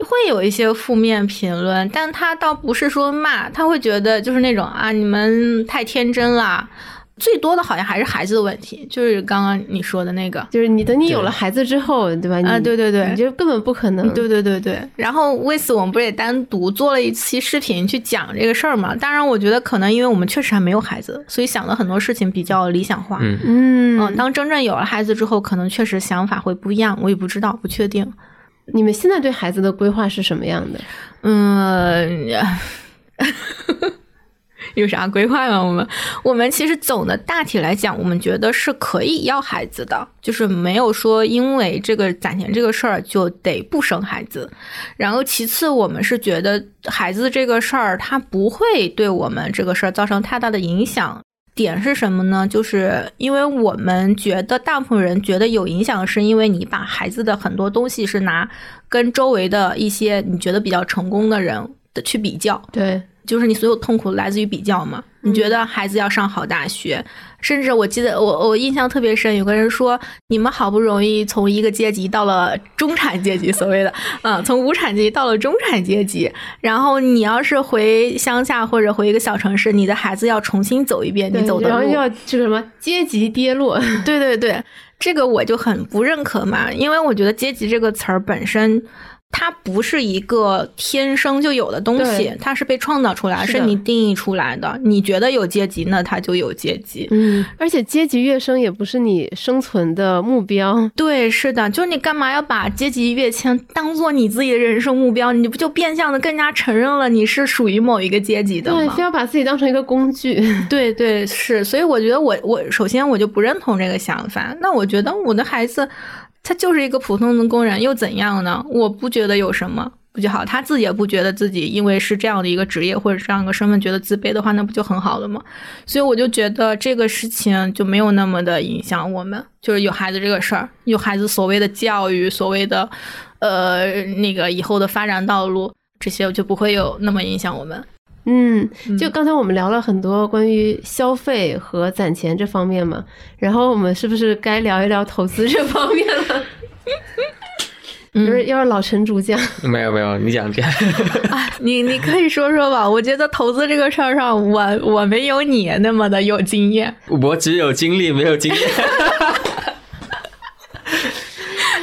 会有一些负面评论，但他倒不是说骂，他会觉得就是那种啊，你们太天真啦。最多的好像还是孩子的问题，就是刚刚你说的那个就是你等你有了孩子之后，对吧？你啊，对对对你，就根本不可能。对对对对，然后为此我们不是也单独做了一期视频去讲这个事儿嘛？当然，我觉得可能因为我们确实还没有孩子，所以想的很多事情比较理想化。嗯嗯嗯，当真正有了孩子之后，可能确实想法会不一样，我也不知道，不确定。你们现在对孩子的规划是什么样的？嗯，有啥规划吗？我们我们其实总的大体来讲，我们觉得是可以要孩子的，就是没有说因为这个攒钱这个事儿就得不生孩子。然后其次，我们是觉得孩子这个事儿，它不会对我们这个事儿造成太大的影响。点是什么呢？就是因为我们觉得大部分人觉得有影响，是因为你把孩子的很多东西是拿跟周围的一些你觉得比较成功的人的去比较。对，就是你所有痛苦来自于比较嘛？你觉得孩子要上好大学，甚至我记得我我印象特别深，有个人说你们好不容易从一个阶级到了中产阶级，所谓的 嗯，从无产阶级到了中产阶级，然后你要是回乡下或者回一个小城市，你的孩子要重新走一遍你走的路，然后要这个什么阶级跌落？对对对，这个我就很不认可嘛，因为我觉得阶级这个词儿本身。它不是一个天生就有的东西，它是被创造出来，是你定义出来的。你觉得有阶级，那它就有阶级。嗯，而且阶级跃升也不是你生存的目标。对，是的，就是你干嘛要把阶级跃迁当做你自己的人生目标？你不就变相的更加承认了你是属于某一个阶级的吗？对，非要把自己当成一个工具。对对是，所以我觉得我我首先我就不认同这个想法。那我觉得我的孩子。他就是一个普通的工人，又怎样呢？我不觉得有什么不就好。他自己也不觉得自己因为是这样的一个职业或者这样一个身份觉得自卑的话，那不就很好了吗？所以我就觉得这个事情就没有那么的影响我们。就是有孩子这个事儿，有孩子所谓的教育，所谓的呃那个以后的发展道路，这些就不会有那么影响我们。嗯，就刚才我们聊了很多关于消费和攒钱这方面嘛，然后我们是不是该聊一聊投资这方面了？就是要是老陈主讲，没有没有，你讲讲。你你可以说说吧，我觉得投资这个事儿上，我我没有你那么的有经验，我只有经历没有经验。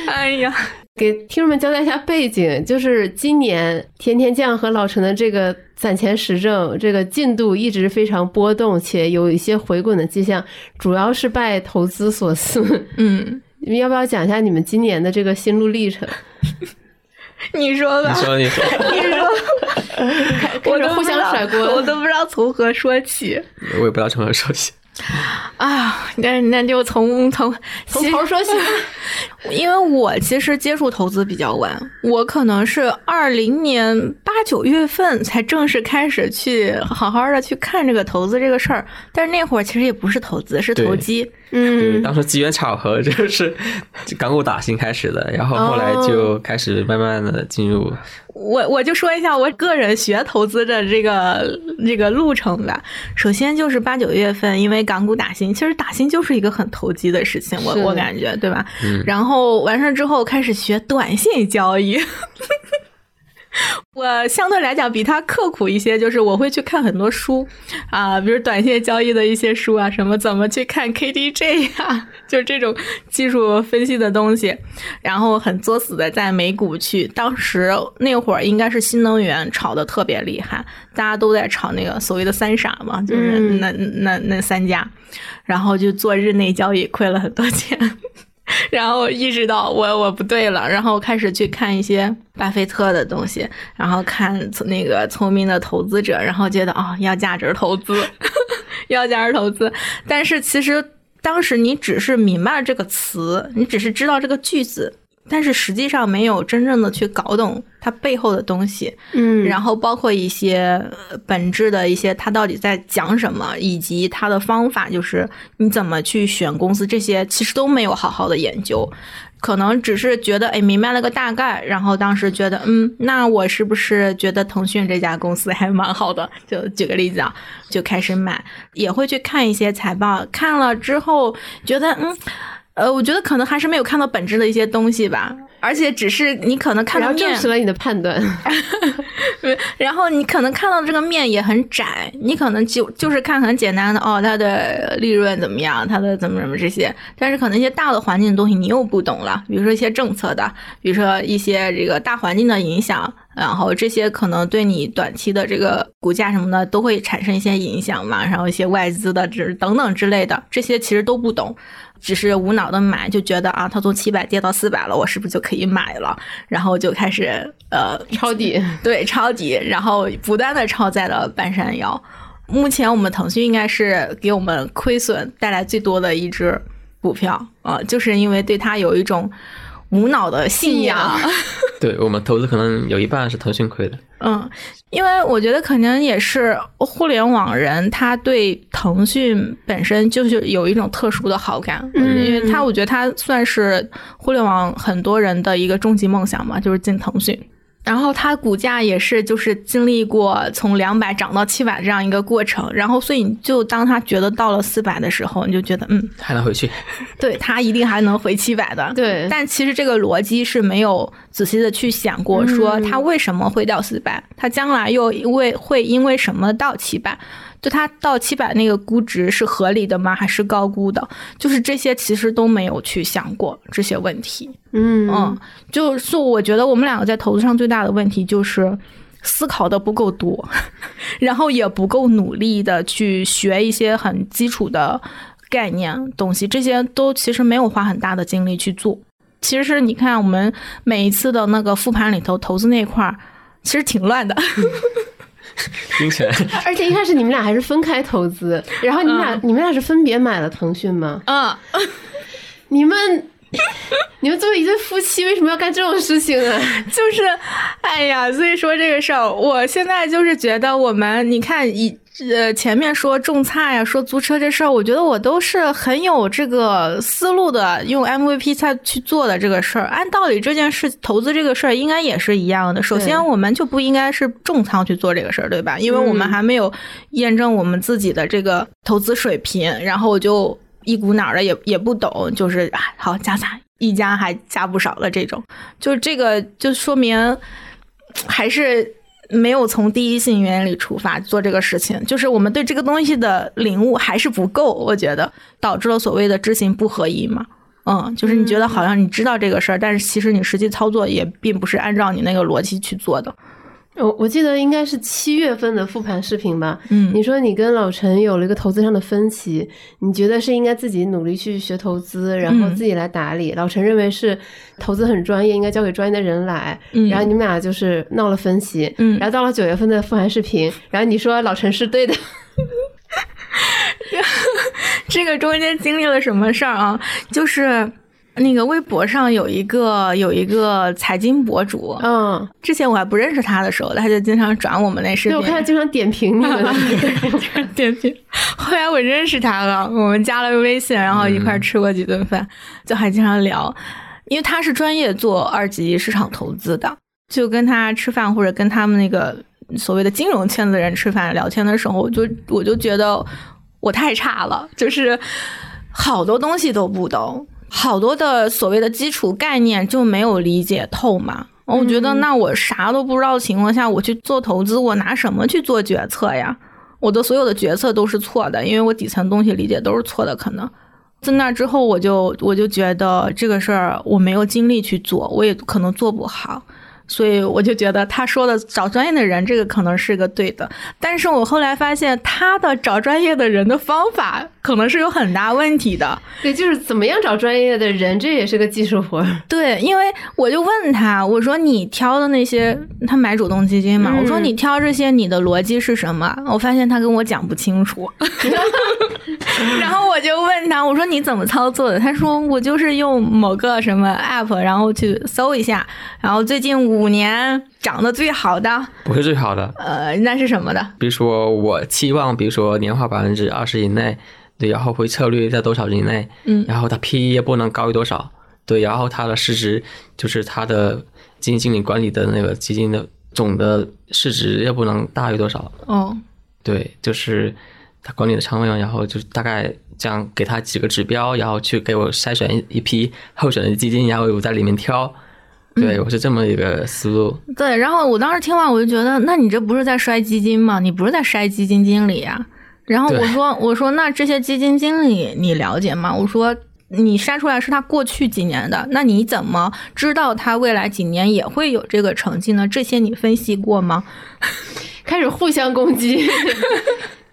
哎呀。给听众们交代一下背景，就是今年甜甜酱和老陈的这个攒钱实证这个进度一直非常波动，且有一些回滚的迹象，主要是拜投资所赐。嗯，你们要不要讲一下你们今年的这个心路历程？你说吧，你说你说，你说，我都互相甩锅，我都不知道从何说起，我也不知道从何说起。啊，那那就从从从头说起，因为我其实接触投资比较晚，我可能是二零年八九月份才正式开始去好好的去看这个投资这个事儿，但是那会儿其实也不是投资，是投机。嗯，当时机缘巧合就是港股打新开始的，然后后来就开始慢慢的进入。我我就说一下我个人学投资的这个这个路程吧。首先就是八九月份，因为港股打新，其实打新就是一个很投机的事情，我我感觉对吧？然后完事之后开始学短线交易。我相对来讲比他刻苦一些，就是我会去看很多书啊，比如短线交易的一些书啊，什么怎么去看 KDJ 呀，就这种技术分析的东西。然后很作死的在美股去，当时那会儿应该是新能源炒的特别厉害，大家都在炒那个所谓的三傻嘛，就是那那那三家，然后就做日内交易，亏了很多钱。然后意识到我我不对了，然后开始去看一些巴菲特的东西，然后看那个聪明的投资者，然后觉得哦要价值投资，要价值投资。但是其实当时你只是明白这个词，你只是知道这个句子。但是实际上没有真正的去搞懂它背后的东西，嗯，然后包括一些本质的一些，它到底在讲什么，以及它的方法，就是你怎么去选公司，这些其实都没有好好的研究，可能只是觉得哎明白了个大概，然后当时觉得嗯，那我是不是觉得腾讯这家公司还蛮好的？就举个例子啊，就开始买，也会去看一些财报，看了之后觉得嗯。呃，我觉得可能还是没有看到本质的一些东西吧，而且只是你可能看到面，证实了你的判断。然后你可能看到这个面也很窄，你可能就就是看很简单的哦，它的利润怎么样，它的怎么怎么这些，但是可能一些大的环境的东西你又不懂了，比如说一些政策的，比如说一些这个大环境的影响，然后这些可能对你短期的这个股价什么的都会产生一些影响嘛，然后一些外资的这等等之类的，这些其实都不懂。只是无脑的买，就觉得啊，它从七百跌到四百了，我是不是就可以买了？然后就开始呃抄底，对，抄底，然后不断的抄在了半山腰，目前我们腾讯应该是给我们亏损带来最多的一只股票啊、就是因为对它有一种无脑的信仰。对我们投资可能有一半是腾讯亏的。嗯，因为我觉得可能也是互联网人，他对腾讯本身就是有一种特殊的好感，嗯因为他我觉得他算是互联网很多人的一个终极梦想嘛，就是进腾讯。然后它股价也是就是经历过从两百涨到七百这样一个过程，然后所以你就当它觉得到了四百的时候，你就觉得嗯，还能回去，对它一定还能回七百的，对，但其实这个逻辑是没有仔细的去想过，说它为什么会掉四百，它将来又因为会因为什么到七百，就它到七百那个估值是合理的吗？还是高估的？就是这些其实都没有去想过这些问题。嗯嗯，就是我觉得我们两个在投资上最大的问题就是。思考的不够多，然后也不够努力的去学一些很基础的概念东西，这些都其实没有花很大的精力去做。其实是你看我们每一次的那个复盘里头，投资那块儿其实挺乱的。听起来而且一开始你们俩还是分开投资，然后你们俩、嗯。你们俩是分别买了腾讯吗？嗯，你们 你们作为一对夫妻，为什么要干这种事情啊？就是，哎呀，所以说这个事儿，我现在就是觉得我们，你看以。呃，前面说种菜呀、说租车这事儿，我觉得我都是很有这个思路的，用 MVP 菜去做的这个事儿。按道理，这件事投资这个事儿应该也是一样的。首先，我们就不应该是重仓去做这个事儿，对吧？因为我们嗯还没有验证我们自己的这个投资水平，然后我就一股脑的也也不懂，就是啊，好加撒一加还加不少了这种，就这个就说明还是没有从第一性原理出发做这个事情，就是我们对这个东西的领悟还是不够，我觉得导致了所谓的知行不合一嘛。嗯，就是你觉得好像你知道这个事儿，但是其实你实际操作也并不是按照你那个逻辑去做的。我我记得应该是七月份的复盘视频吧。嗯你说你跟老陈有了一个投资上的分歧，你觉得是应该自己努力去学投资，然后嗯自己来打理。老陈认为是投资很专业，应该交给专业的人来。嗯然后你们俩就是闹了分歧。嗯然后到了九月份的复盘视频，然后你说老陈是对的。这个中间经历了什么事儿啊？就是那个微博上有一个有一个财经博主，嗯，之前我还不认识他的时候，他就经常转我们那视对，频。我看他经常点评你们的。点评。后来我认识他了，我们加了微信，然后一块吃过几顿饭，就还经常聊。因为他是专业做二级市场投资的，就跟他吃饭或者跟他们那个所谓的金融圈子的人吃饭聊天的时候，我就我就觉得我太差了，就是好多东西都不懂，好多的所谓的基础概念就没有理解透嘛。我觉得，那我啥都不知道的情况下，我去做投资，我拿什么去做决策呀？我的所有的决策都是错的，因为我底层东西理解都是错的。可能在那之后，我就我就觉得这个事儿我没有精力去做，我也可能做不好。所以我就觉得他说的找专业的人，这个可能是个对的。但是我后来发现，他的找专业的人的方法可能是有很大问题的。对，就是怎么样找专业的人，这也是个技术活。对，因为我就问他，我说你挑的那些，他买主动基金嘛，嗯我说你挑这些，你的逻辑是什么？我发现他跟我讲不清楚。然后我就问他，我说你怎么操作的？他说我就是用某个什么 app，然后去搜一下，然后最近五年涨得最好的，不是最好的。呃，那是什么的？比如说我期望，比如说年化百分之二十以内，对，然后回撤率在多少以内，嗯然后它 PE 也不能高于多少，对，然后它的市值就是它的基金经理管理的那个基金的总的市值也不能大于多少，哦，对，就是他管理的仓位嘛，然后就是大概这样给他几个指标，然后去给我筛选一一批候选的基金，然后我在里面挑。对，我是这么一个思路。对，然后我当时听完我就觉得，那你这不是在筛基金吗？你不是在筛基金经理呀、然后我说，我说那这些基金经理你了解吗？我说你筛出来是他过去几年的，那你怎么知道他未来几年也会有这个成绩呢？这些你分析过吗？开始互相攻击，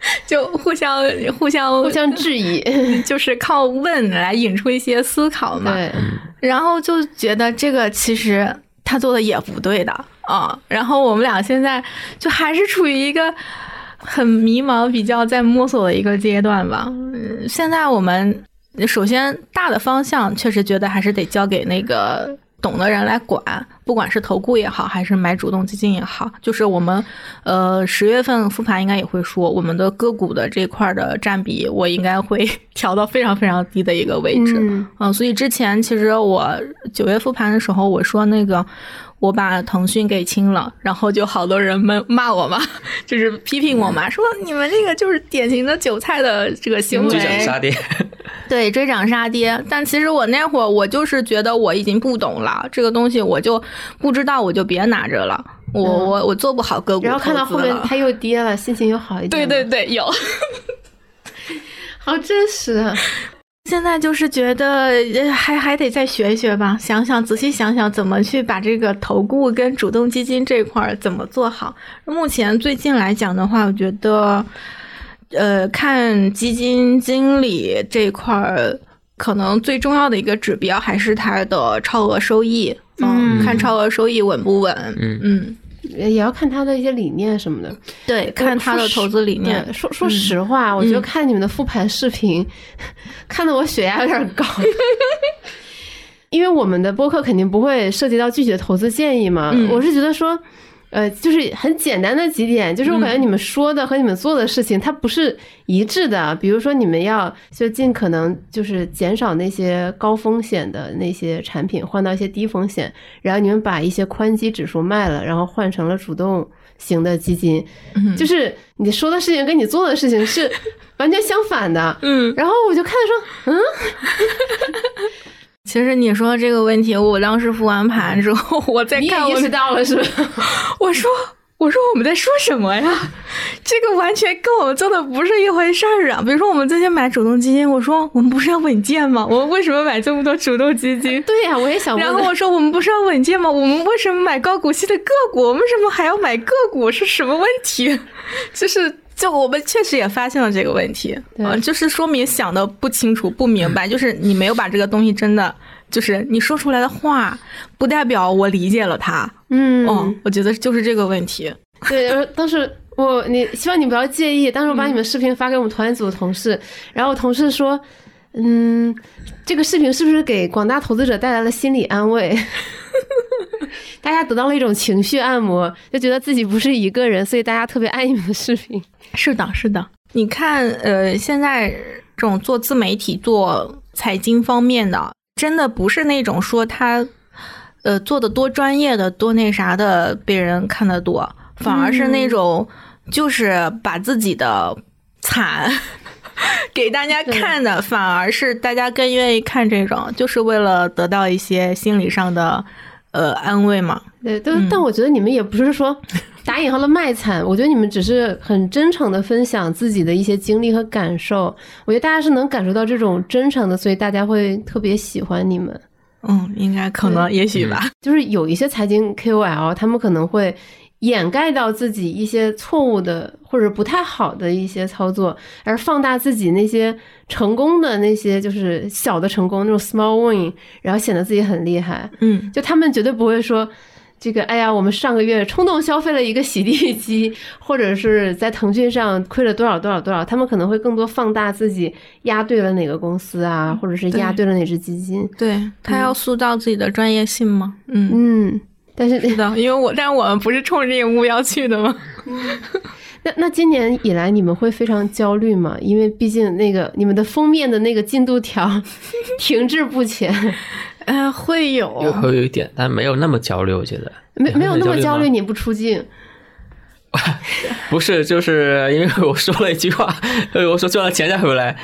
就互相互相互相质疑。就是靠问来引出一些思考嘛。对，然后就觉得这个其实他做的也不对的啊。然后我们俩现在就还是处于一个很迷茫，比较在摸索的一个阶段吧。嗯，现在我们首先大的方向确实觉得还是得交给那个。懂的人来管，不管是投顾也好，还是买主动基金也好，就是我们，呃，十月份复盘应该也会说，我们的个股的这块的占比，我应该会 调到非常非常低的一个位置。嗯，所以之前其实我九月复盘的时候，我说那个。我把腾讯给清了，然后就好多人们骂我嘛，就是批评我嘛，说你们这个就是典型的韭菜的这个行为，追涨杀跌。对，追涨杀跌。但其实我那会儿我就是觉得我已经不懂了这个东西，我就不知道，我就别拿着了。我我我做不好个股。然后看到后面它又跌了，心情又好一点。对对对，有，好真实。现在就是觉得还还得再学一学吧，想想仔细想想怎么去把这个投顾跟主动基金这块儿怎么做好。目前最近来讲的话，我觉得，呃，看基金经理这块儿，可能最重要的一个指标还是它的超额收益。嗯，看超额收益稳不稳？嗯嗯。也要看他的一些理念什么的，对，看他的投资理念。说说实话，我觉得看你们的复盘视频，看得我血压有点高。因为我们的播客肯定不会涉及到具体的投资建议嘛，我是觉得说。呃，就是很简单的几点，就是我感觉你们说的和你们做的事情，它不是一致的。比如说，你们要就尽可能就是减少那些高风险的那些产品，换到一些低风险，然后你们把一些宽基指数卖了，然后换成了主动型的基金。就是你说的事情跟你做的事情是完全相反的。嗯，然后我就看说，嗯。其实你说这个问题，我当时复完盘之后，我在看，意识到了是吧？我说，我说我们在说什么呀？这个完全跟我们做的不是一回事儿啊！比如说我们最近买主动基金，我说我们不是要稳健吗？我们为什么买这么多主动基金？对呀，我也想。然后我说我们不是要稳健吗？我们为什么买高股息的个股？我们为什么还要买个股？是什么问题？就是。就我们确实也发现了这个问题，嗯，就是说明想的不清楚、不明白，就是你没有把这个东西真的，就是你说出来的话，不代表我理解了它。嗯，哦，我觉得就是这个问题。对，当时我你希望你不要介意，当时我把你们视频发给我们团组的同事，然后我同事说，嗯，这个视频是不是给广大投资者带来了心理安慰？大家得到了一种情绪按摩，就觉得自己不是一个人，所以大家特别爱你们的视频。是的，是的。你看，呃，现在这种做自媒体、做财经方面的，真的不是那种说他，呃，做的多专业的、多那啥的，被人看得多，反而是那种就是把自己的惨 给大家看的，反而是大家更愿意看这种，就是为了得到一些心理上的。呃，安慰嘛？对，但但我觉得你们也不是说 打引号的卖惨，我觉得你们只是很真诚的分享自己的一些经历和感受。我觉得大家是能感受到这种真诚的，所以大家会特别喜欢你们。嗯，应该可能也许吧。就是有一些财经 KOL，他们可能会。掩盖到自己一些错误的或者不太好的一些操作，而放大自己那些成功的那些就是小的成功那种 small win，然后显得自己很厉害。嗯，就他们绝对不会说这个，哎呀，我们上个月冲动消费了一个洗地机，或者是在腾讯上亏了多少多少多少。他们可能会更多放大自己押对了哪个公司啊，或者是押对了哪只基金。对他要塑造自己的专业性吗？嗯嗯。但是知道，因为我，但我们不是冲着这个目标去的吗？那那今年以来，你们会非常焦虑吗？因为毕竟那个你们的封面的那个进度条 停滞不前。呃，会有，会有一点，但没有那么焦虑。我觉得没没有那么焦虑，你不出镜。不是，就是因为我说了一句话，我说赚了钱再回来。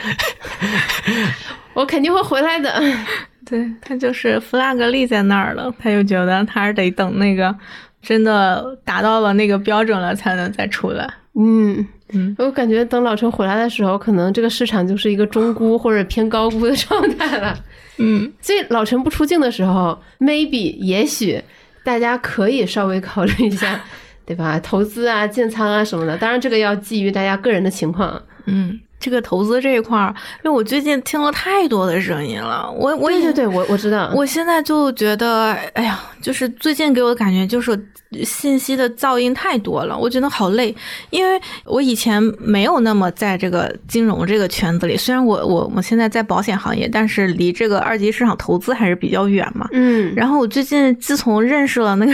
我肯定会回来的。对他就是 flag 立在那儿了，他就觉得他是得等那个真的达到了那个标准了才能再出来。嗯嗯，我感觉等老陈回来的时候，可能这个市场就是一个中估或者偏高估的状态了。嗯，所以老陈不出镜的时候，maybe 也许大家可以稍微考虑一下，对吧？投资啊、建仓啊什么的，当然这个要基于大家个人的情况。嗯。这个投资这一块儿，因为我最近听了太多的声音了，我我也对对对，我我知道，我现在就觉得，哎呀，就是最近给我的感觉就是信息的噪音太多了，我觉得好累。因为我以前没有那么在这个金融这个圈子里，虽然我我我现在在保险行业，但是离这个二级市场投资还是比较远嘛。嗯，然后我最近自从认识了那个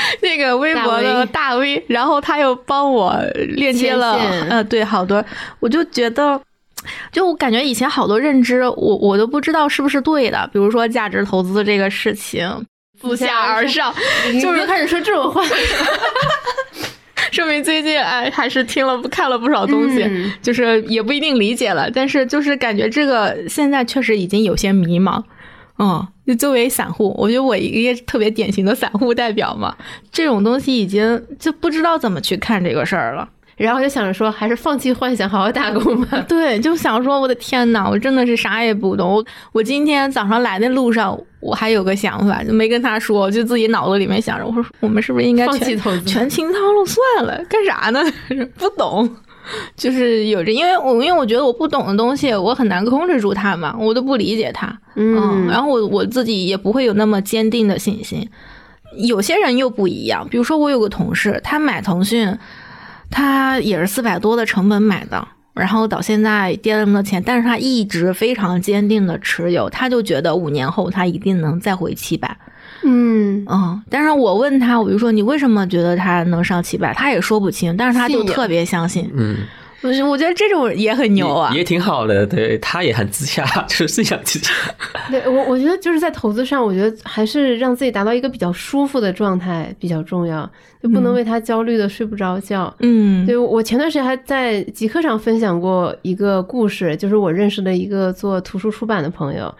那个微博的大 V，然后他又帮我链接了，呃，对，好多，我就觉得。就我感觉以前好多认知，我我都不知道是不是对的。比如说价值投资这个事情，自下而上，就是开始说这种话，说明最近哎还是听了看了不少东西，就是也不一定理解了。但是就是感觉这个现在确实已经有些迷茫。嗯，就作为散户，我觉得我一个特别典型的散户代表嘛，这种东西已经就不知道怎么去看这个事儿了。然后就想着说，还是放弃幻想，好好打工吧。对，就想说，我的天呐，我真的是啥也不懂。我我今天早上来的路上，我还有个想法，就没跟他说，就自己脑子里面想着，我说我们是不是应该放弃投资，全清仓了算了？干啥呢？不懂，就是有着，因为我因为我觉得我不懂的东西，我很难控制住它嘛，我都不理解它。嗯，然后我我自己也不会有那么坚定的信心。有些人又不一样，比如说我有个同事，他买腾讯。他也是四百多的成本买的，然后到现在跌了那么多钱，但是他一直非常坚定的持有，他就觉得五年后他一定能再回七百。嗯嗯，但是我问他，我就说你为什么觉得他能上七百？他也说不清，但是他就特别相信。嗯。我我觉得这种也很牛啊，也挺好的。对他也很自洽，就是思想自洽。对我，我觉得就是在投资上，我觉得还是让自己达到一个比较舒服的状态比较重要，就不能为他焦虑的睡不着觉。嗯，对我前段时间还在极客上分享过一个故事，就是我认识的一个做图书出版的朋友。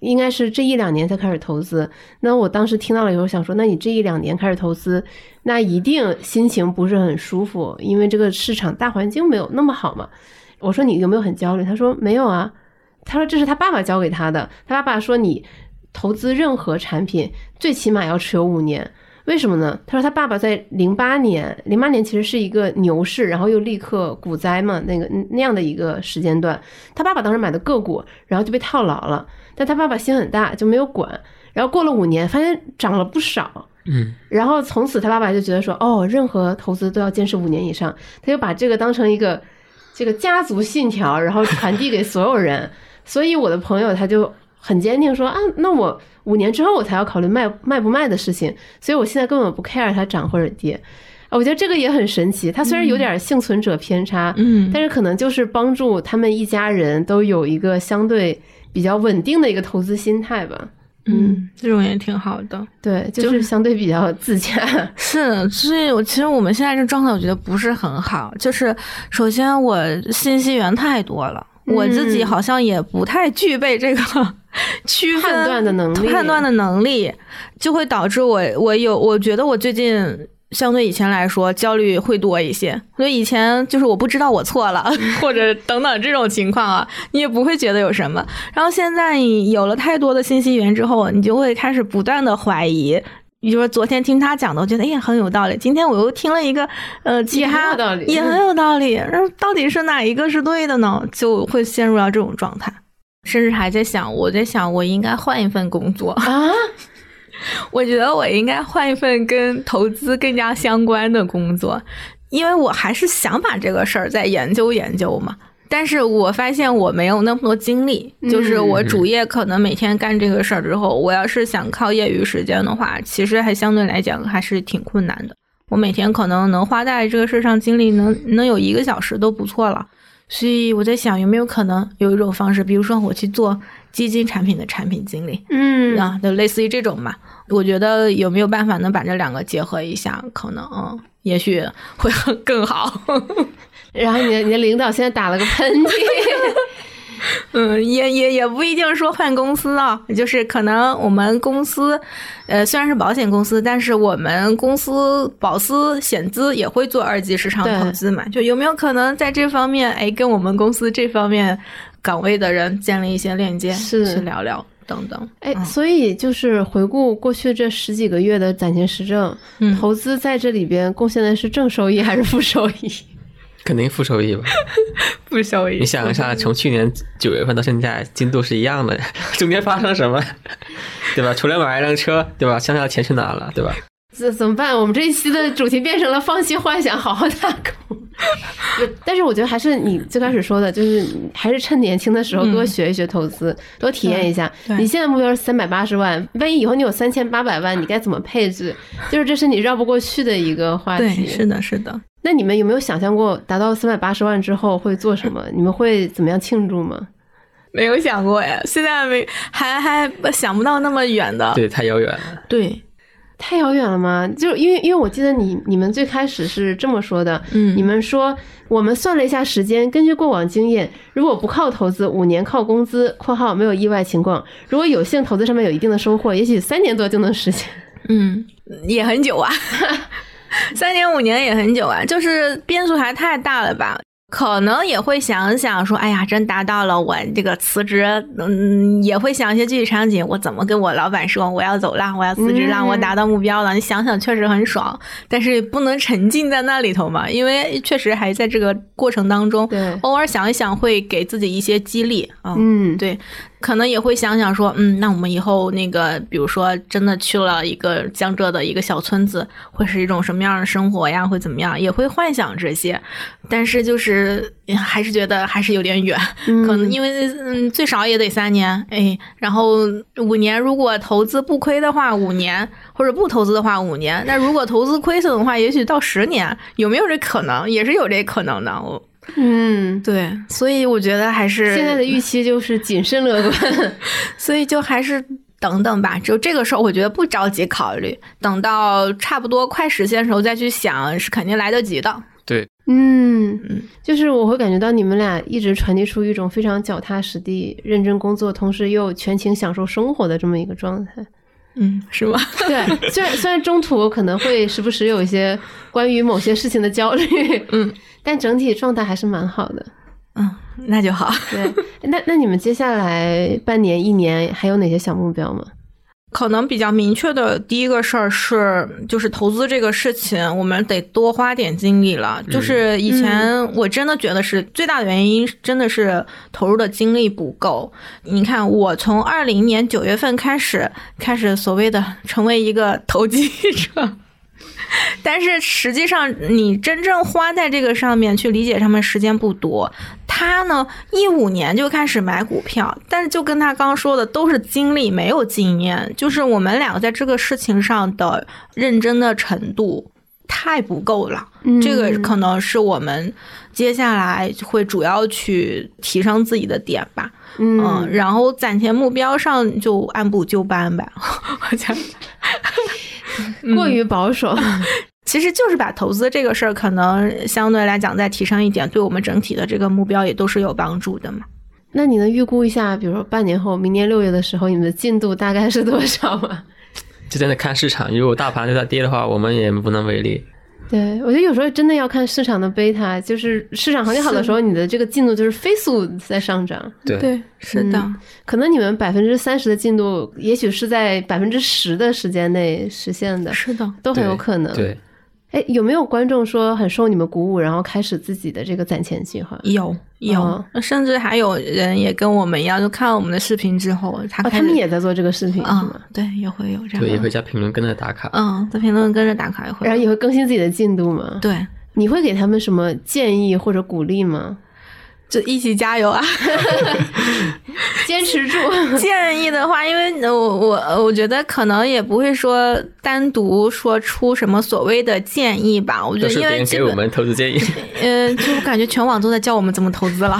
应该是这一两年才开始投资。那我当时听到了以后，想说，那你这一两年开始投资，那一定心情不是很舒服，因为这个市场大环境没有那么好嘛。我说你有没有很焦虑？他说没有啊。他说这是他爸爸教给他的。他爸爸说你投资任何产品最起码要持有五年。为什么呢？他说他爸爸在零八年，零八年其实是一个牛市，然后又立刻股灾嘛，那个那样的一个时间段。他爸爸当时买的个股，然后就被套牢了。但他爸爸心很大，就没有管。然后过了五年，发现涨了不少。嗯。然后从此他爸爸就觉得说，哦，任何投资都要坚持五年以上。他就把这个当成一个这个家族信条，然后传递给所有人。所以我的朋友他就很坚定说，啊，那我五年之后我才要考虑卖卖不卖的事情。所以我现在根本不 care 它涨或者跌。我觉得这个也很神奇。他虽然有点幸存者偏差，嗯，但是可能就是帮助他们一家人都有一个相对。比较稳定的一个投资心态吧，嗯，这种也挺好的，对，就是相对比较自洽。是，所以我其实我们现在这状态，我觉得不是很好。就是首先我信息源太多了，我自己好像也不太具备这个 区分判断的能力，判断的能力就会导致我我有，我觉得我最近。相对以前来说，焦虑会多一些。所以以前就是我不知道我错了，或者等等这种情况啊，你也不会觉得有什么。然后现在你有了太多的信息源之后，你就会开始不断的怀疑。比如说昨天听他讲的，我觉得哎很有道理。今天我又听了一个，呃，其他也很有道理。然后到底是哪一个是对的呢？就会陷入到这种状态，甚至还在想，我在想我应该换一份工作啊。我觉得我应该换一份跟投资更加相关的工作，因为我还是想把这个事儿再研究研究嘛。但是我发现我没有那么多精力，就是我主业可能每天干这个事儿之后，我要是想靠业余时间的话，其实还相对来讲还是挺困难的。我每天可能能花在这个事儿上精力能能有一个小时都不错了。所以我在想，有没有可能有一种方式，比如说我去做基金产品的产品经理，嗯啊，就类似于这种嘛。我觉得有没有办法能把这两个结合一下？可能，嗯，也许会更好。然后你的你的领导现在打了个喷嚏，嗯，也也也不一定说换公司啊，就是可能我们公司，呃，虽然是保险公司，但是我们公司保司险资也会做二级市场投资嘛。就有没有可能在这方面，哎，跟我们公司这方面岗位的人建立一些链接，是去聊聊。等等，哎，所以就是回顾过去这十几个月的攒钱实证，投资在这里边贡献的是正收益还是负收益？肯定负收益吧？负收益。你想一下，从去年九月份到现在，进度是一样的，中间发生什么，对吧？除了买一辆车，对吧？剩下的钱去哪了，对吧？这怎么办？我们这一期的主题变成了放弃幻想，好好打工。但是我觉得还是你最开始说的，就是还是趁年轻的时候多学一学投资，多体验一下。你现在目标是三百八十万，万一以后你有三千八百万，你该怎么配置？就是这是你绕不过去的一个话题。对，是的，是的。那你们有没有想象过达到三百八十万之后会做什么？你们会怎么样庆祝吗？没有想过呀，现在没还还想不到那么远的。对，太遥远了。对。太遥远了吗？就是因为，因为我记得你你们最开始是这么说的，嗯，你们说我们算了一下时间，根据过往经验，如果不靠投资，五年靠工资（括号没有意外情况），如果有幸投资上面有一定的收获，也许三年多就能实现。嗯，也很久啊，三年五年也很久啊，就是变数还太大了吧。可能也会想想说，哎呀，真达到了我这个辞职，嗯，也会想一些具体场景，我怎么跟我老板说我要走了，我要辞职，让我达到目标了。你想想，确实很爽，但是不能沉浸在那里头嘛，因为确实还在这个过程当中，对，偶尔想一想会给自己一些激励啊，嗯，对。可能也会想想说，嗯，那我们以后那个，比如说真的去了一个江浙的一个小村子，会是一种什么样的生活呀？会怎么样？也会幻想这些，但是就是还是觉得还是有点远，可能因为嗯，最少也得三年，哎，然后五年，如果投资不亏的话，五年，或者不投资的话，五年，那如果投资亏损的话，也许到十年，有没有这可能？也是有这可能的，我。嗯，对，所以我觉得还是现在的预期就是谨慎乐观，所以就还是等等吧。就这个时候，我觉得不着急考虑，等到差不多快实现的时候再去想，是肯定来得及的。对，嗯嗯，就是我会感觉到你们俩一直传递出一种非常脚踏实地、认真工作，同时又全情享受生活的这么一个状态。嗯，是吗？对，虽然虽然中途可能会时不时有一些关于某些事情的焦虑，嗯。但整体状态还是蛮好的，嗯，那就好。对，那那你们接下来半年、一年还有哪些小目标吗？可能比较明确的第一个事儿是，就是投资这个事情，我们得多花点精力了。就是以前我真的觉得是最大的原因，真的是投入的精力不够。你看，我从二零年九月份开始，开始所谓的成为一个投机者。但是实际上，你真正花在这个上面去理解上面时间不多。他呢，一五年就开始买股票，但是就跟他刚说的，都是经历没有经验，就是我们两个在这个事情上的认真的程度太不够了。这个可能是我们接下来会主要去提升自己的点吧。嗯，然后攒钱目标上就按部就班吧。我讲。过于保守，其实就是把投资这个事儿，可能相对来讲再提升一点，对我们整体的这个目标也都是有帮助的嘛。那你能预估一下，比如说半年后，明年六月的时候，你们的进度大概是多少吗？就真的看市场，如果大盘就在跌的话，我们也无能为力。对，我觉得有时候真的要看市场的贝塔，就是市场行情好的时候，你的这个进度就是飞速在上涨。对对，是的，可能你们百分之三十的进度，也许是在百分之十的时间内实现的，是的，都很有可能。对。哎，有没有观众说很受你们鼓舞，然后开始自己的这个攒钱计划？有有，甚至还有人也跟我们一样，就看了我们的视频之后，他他们也在做这个视频，是吗？对，也会有这样，对，也会加评论跟着打卡。嗯，在评论跟着打卡也会，然后也会更新自己的进度吗？对，你会给他们什么建议或者鼓励吗？就一起加油啊！坚持住。建议的话，因为我我我觉得可能也不会说单独说出什么所谓的建议吧。我觉得因为给我们投资建议，嗯，就感觉全网都在教我们怎么投资了。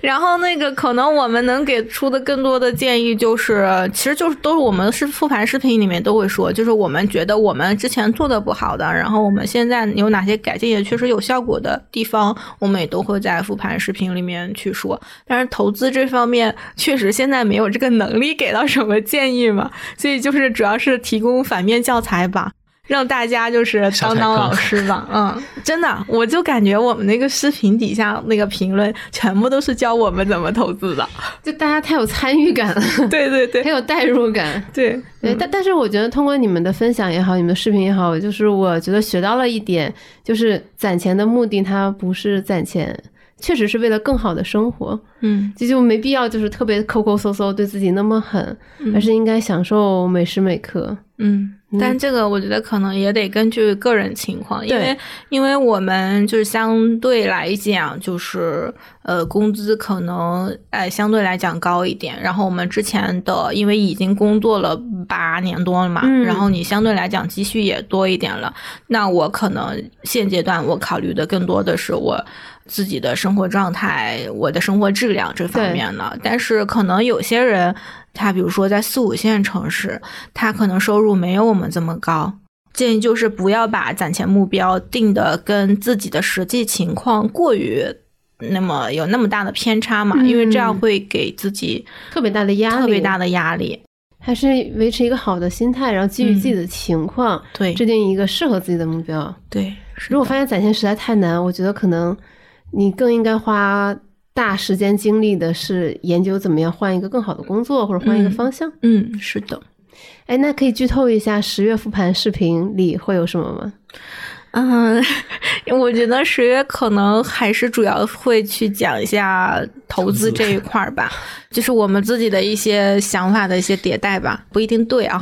然后那个可能我们能给出的更多的建议就是，其实就是都是我们是复盘视频里面都会说，就是我们觉得我们之前做的不好的，然后我们现在有哪些改进也确实有效果的地方，我们也都会在复盘视频里面去说。但是投资这方面确实现在没有这个能力给到什么建议嘛，所以就是主要是提供反面教材吧。让大家就是当当老师吧。嗯，真的，我就感觉我们那个视频底下那个评论全部都是教我们怎么投资的，就大家太有参与感了，对对对，很有代入感。对对，但但是我觉得通过你们的分享也好，你们的视频也好，就是我觉得学到了一点，就是攒钱的目的它不是攒钱。确实是为了更好的生活，嗯，这就没必要就是特别抠抠搜搜对自己那么狠，而是应该享受每时每刻，嗯。但这个我觉得可能也得根据个人情况，因为因为我们就是相对来讲就是呃工资可能哎相对来讲高一点，然后我们之前的因为已经工作了八年多了嘛，然后你相对来讲积蓄也多一点了，那我可能现阶段我考虑的更多的是我。自己的生活状态，我的生活质量这方面呢，但是可能有些人，他比如说在四五线城市，他可能收入没有我们这么高。建议就是不要把攒钱目标定的跟自己的实际情况过于那么有那么大的偏差嘛，因为这样会给自己特别大的压力，特别大的压力。还是维持一个好的心态，然后基于自己的情况，对，制定一个适合自己的目标。对，如果发现攒钱实在太难，我觉得可能。你更应该花大时间精力的是研究怎么样换一个更好的工作，或者换一个方向。嗯，是的。哎，那可以剧透一下十月复盘视频里会有什么吗？嗯，我觉得十月可能还是主要会去讲一下投资这一块儿吧，就是我们自己的一些想法的一些迭代吧，不一定对啊。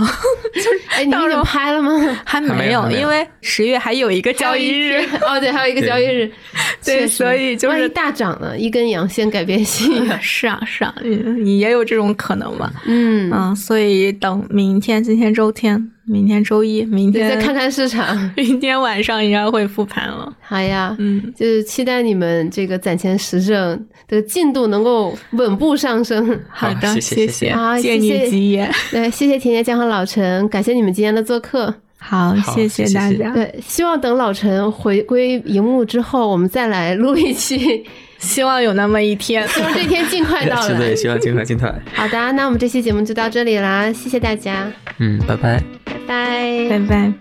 就是哎，你已经拍了吗？还没有，因为十月还有一个交易日。哦，对，还有一个交易日。对，所以就是大涨了，一根阳线改变信仰。是啊，是啊，你也有这种可能吧？嗯嗯，所以等明天，今天周天。明天周一，明天再看看市场。明天晚上应该会复盘了。好呀，嗯，就是期待你们这个攒钱实证的进度能够稳步上升。好的，谢谢，好，谢你吉言。对，谢谢甜甜酱和老陈，感谢你们今天的做客。好，谢谢大家。对，希望等老陈回归荧幕之后，我们再来录一期。希望有那么一天，希望这天尽快到来。是的，希望尽快尽快。好的，那我们这期节目就到这里啦，谢谢大家。嗯，拜拜，拜拜拜。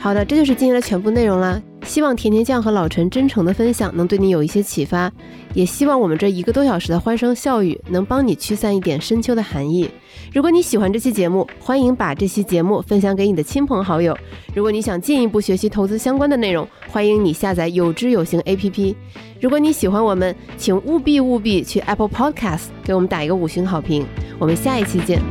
好的，这就是今天的全部内容了。希望甜甜酱和老陈真诚的分享能对你有一些启发，也希望我们这一个多小时的欢声笑语能帮你驱散一点深秋的寒意。如果你喜欢这期节目，欢迎把这期节目分享给你的亲朋好友。如果你想进一步学习投资相关的内容，欢迎你下载有知有行 APP。如果你喜欢我们，请务必务必去 Apple Podcast 给我们打一个五星好评。我们下一期见。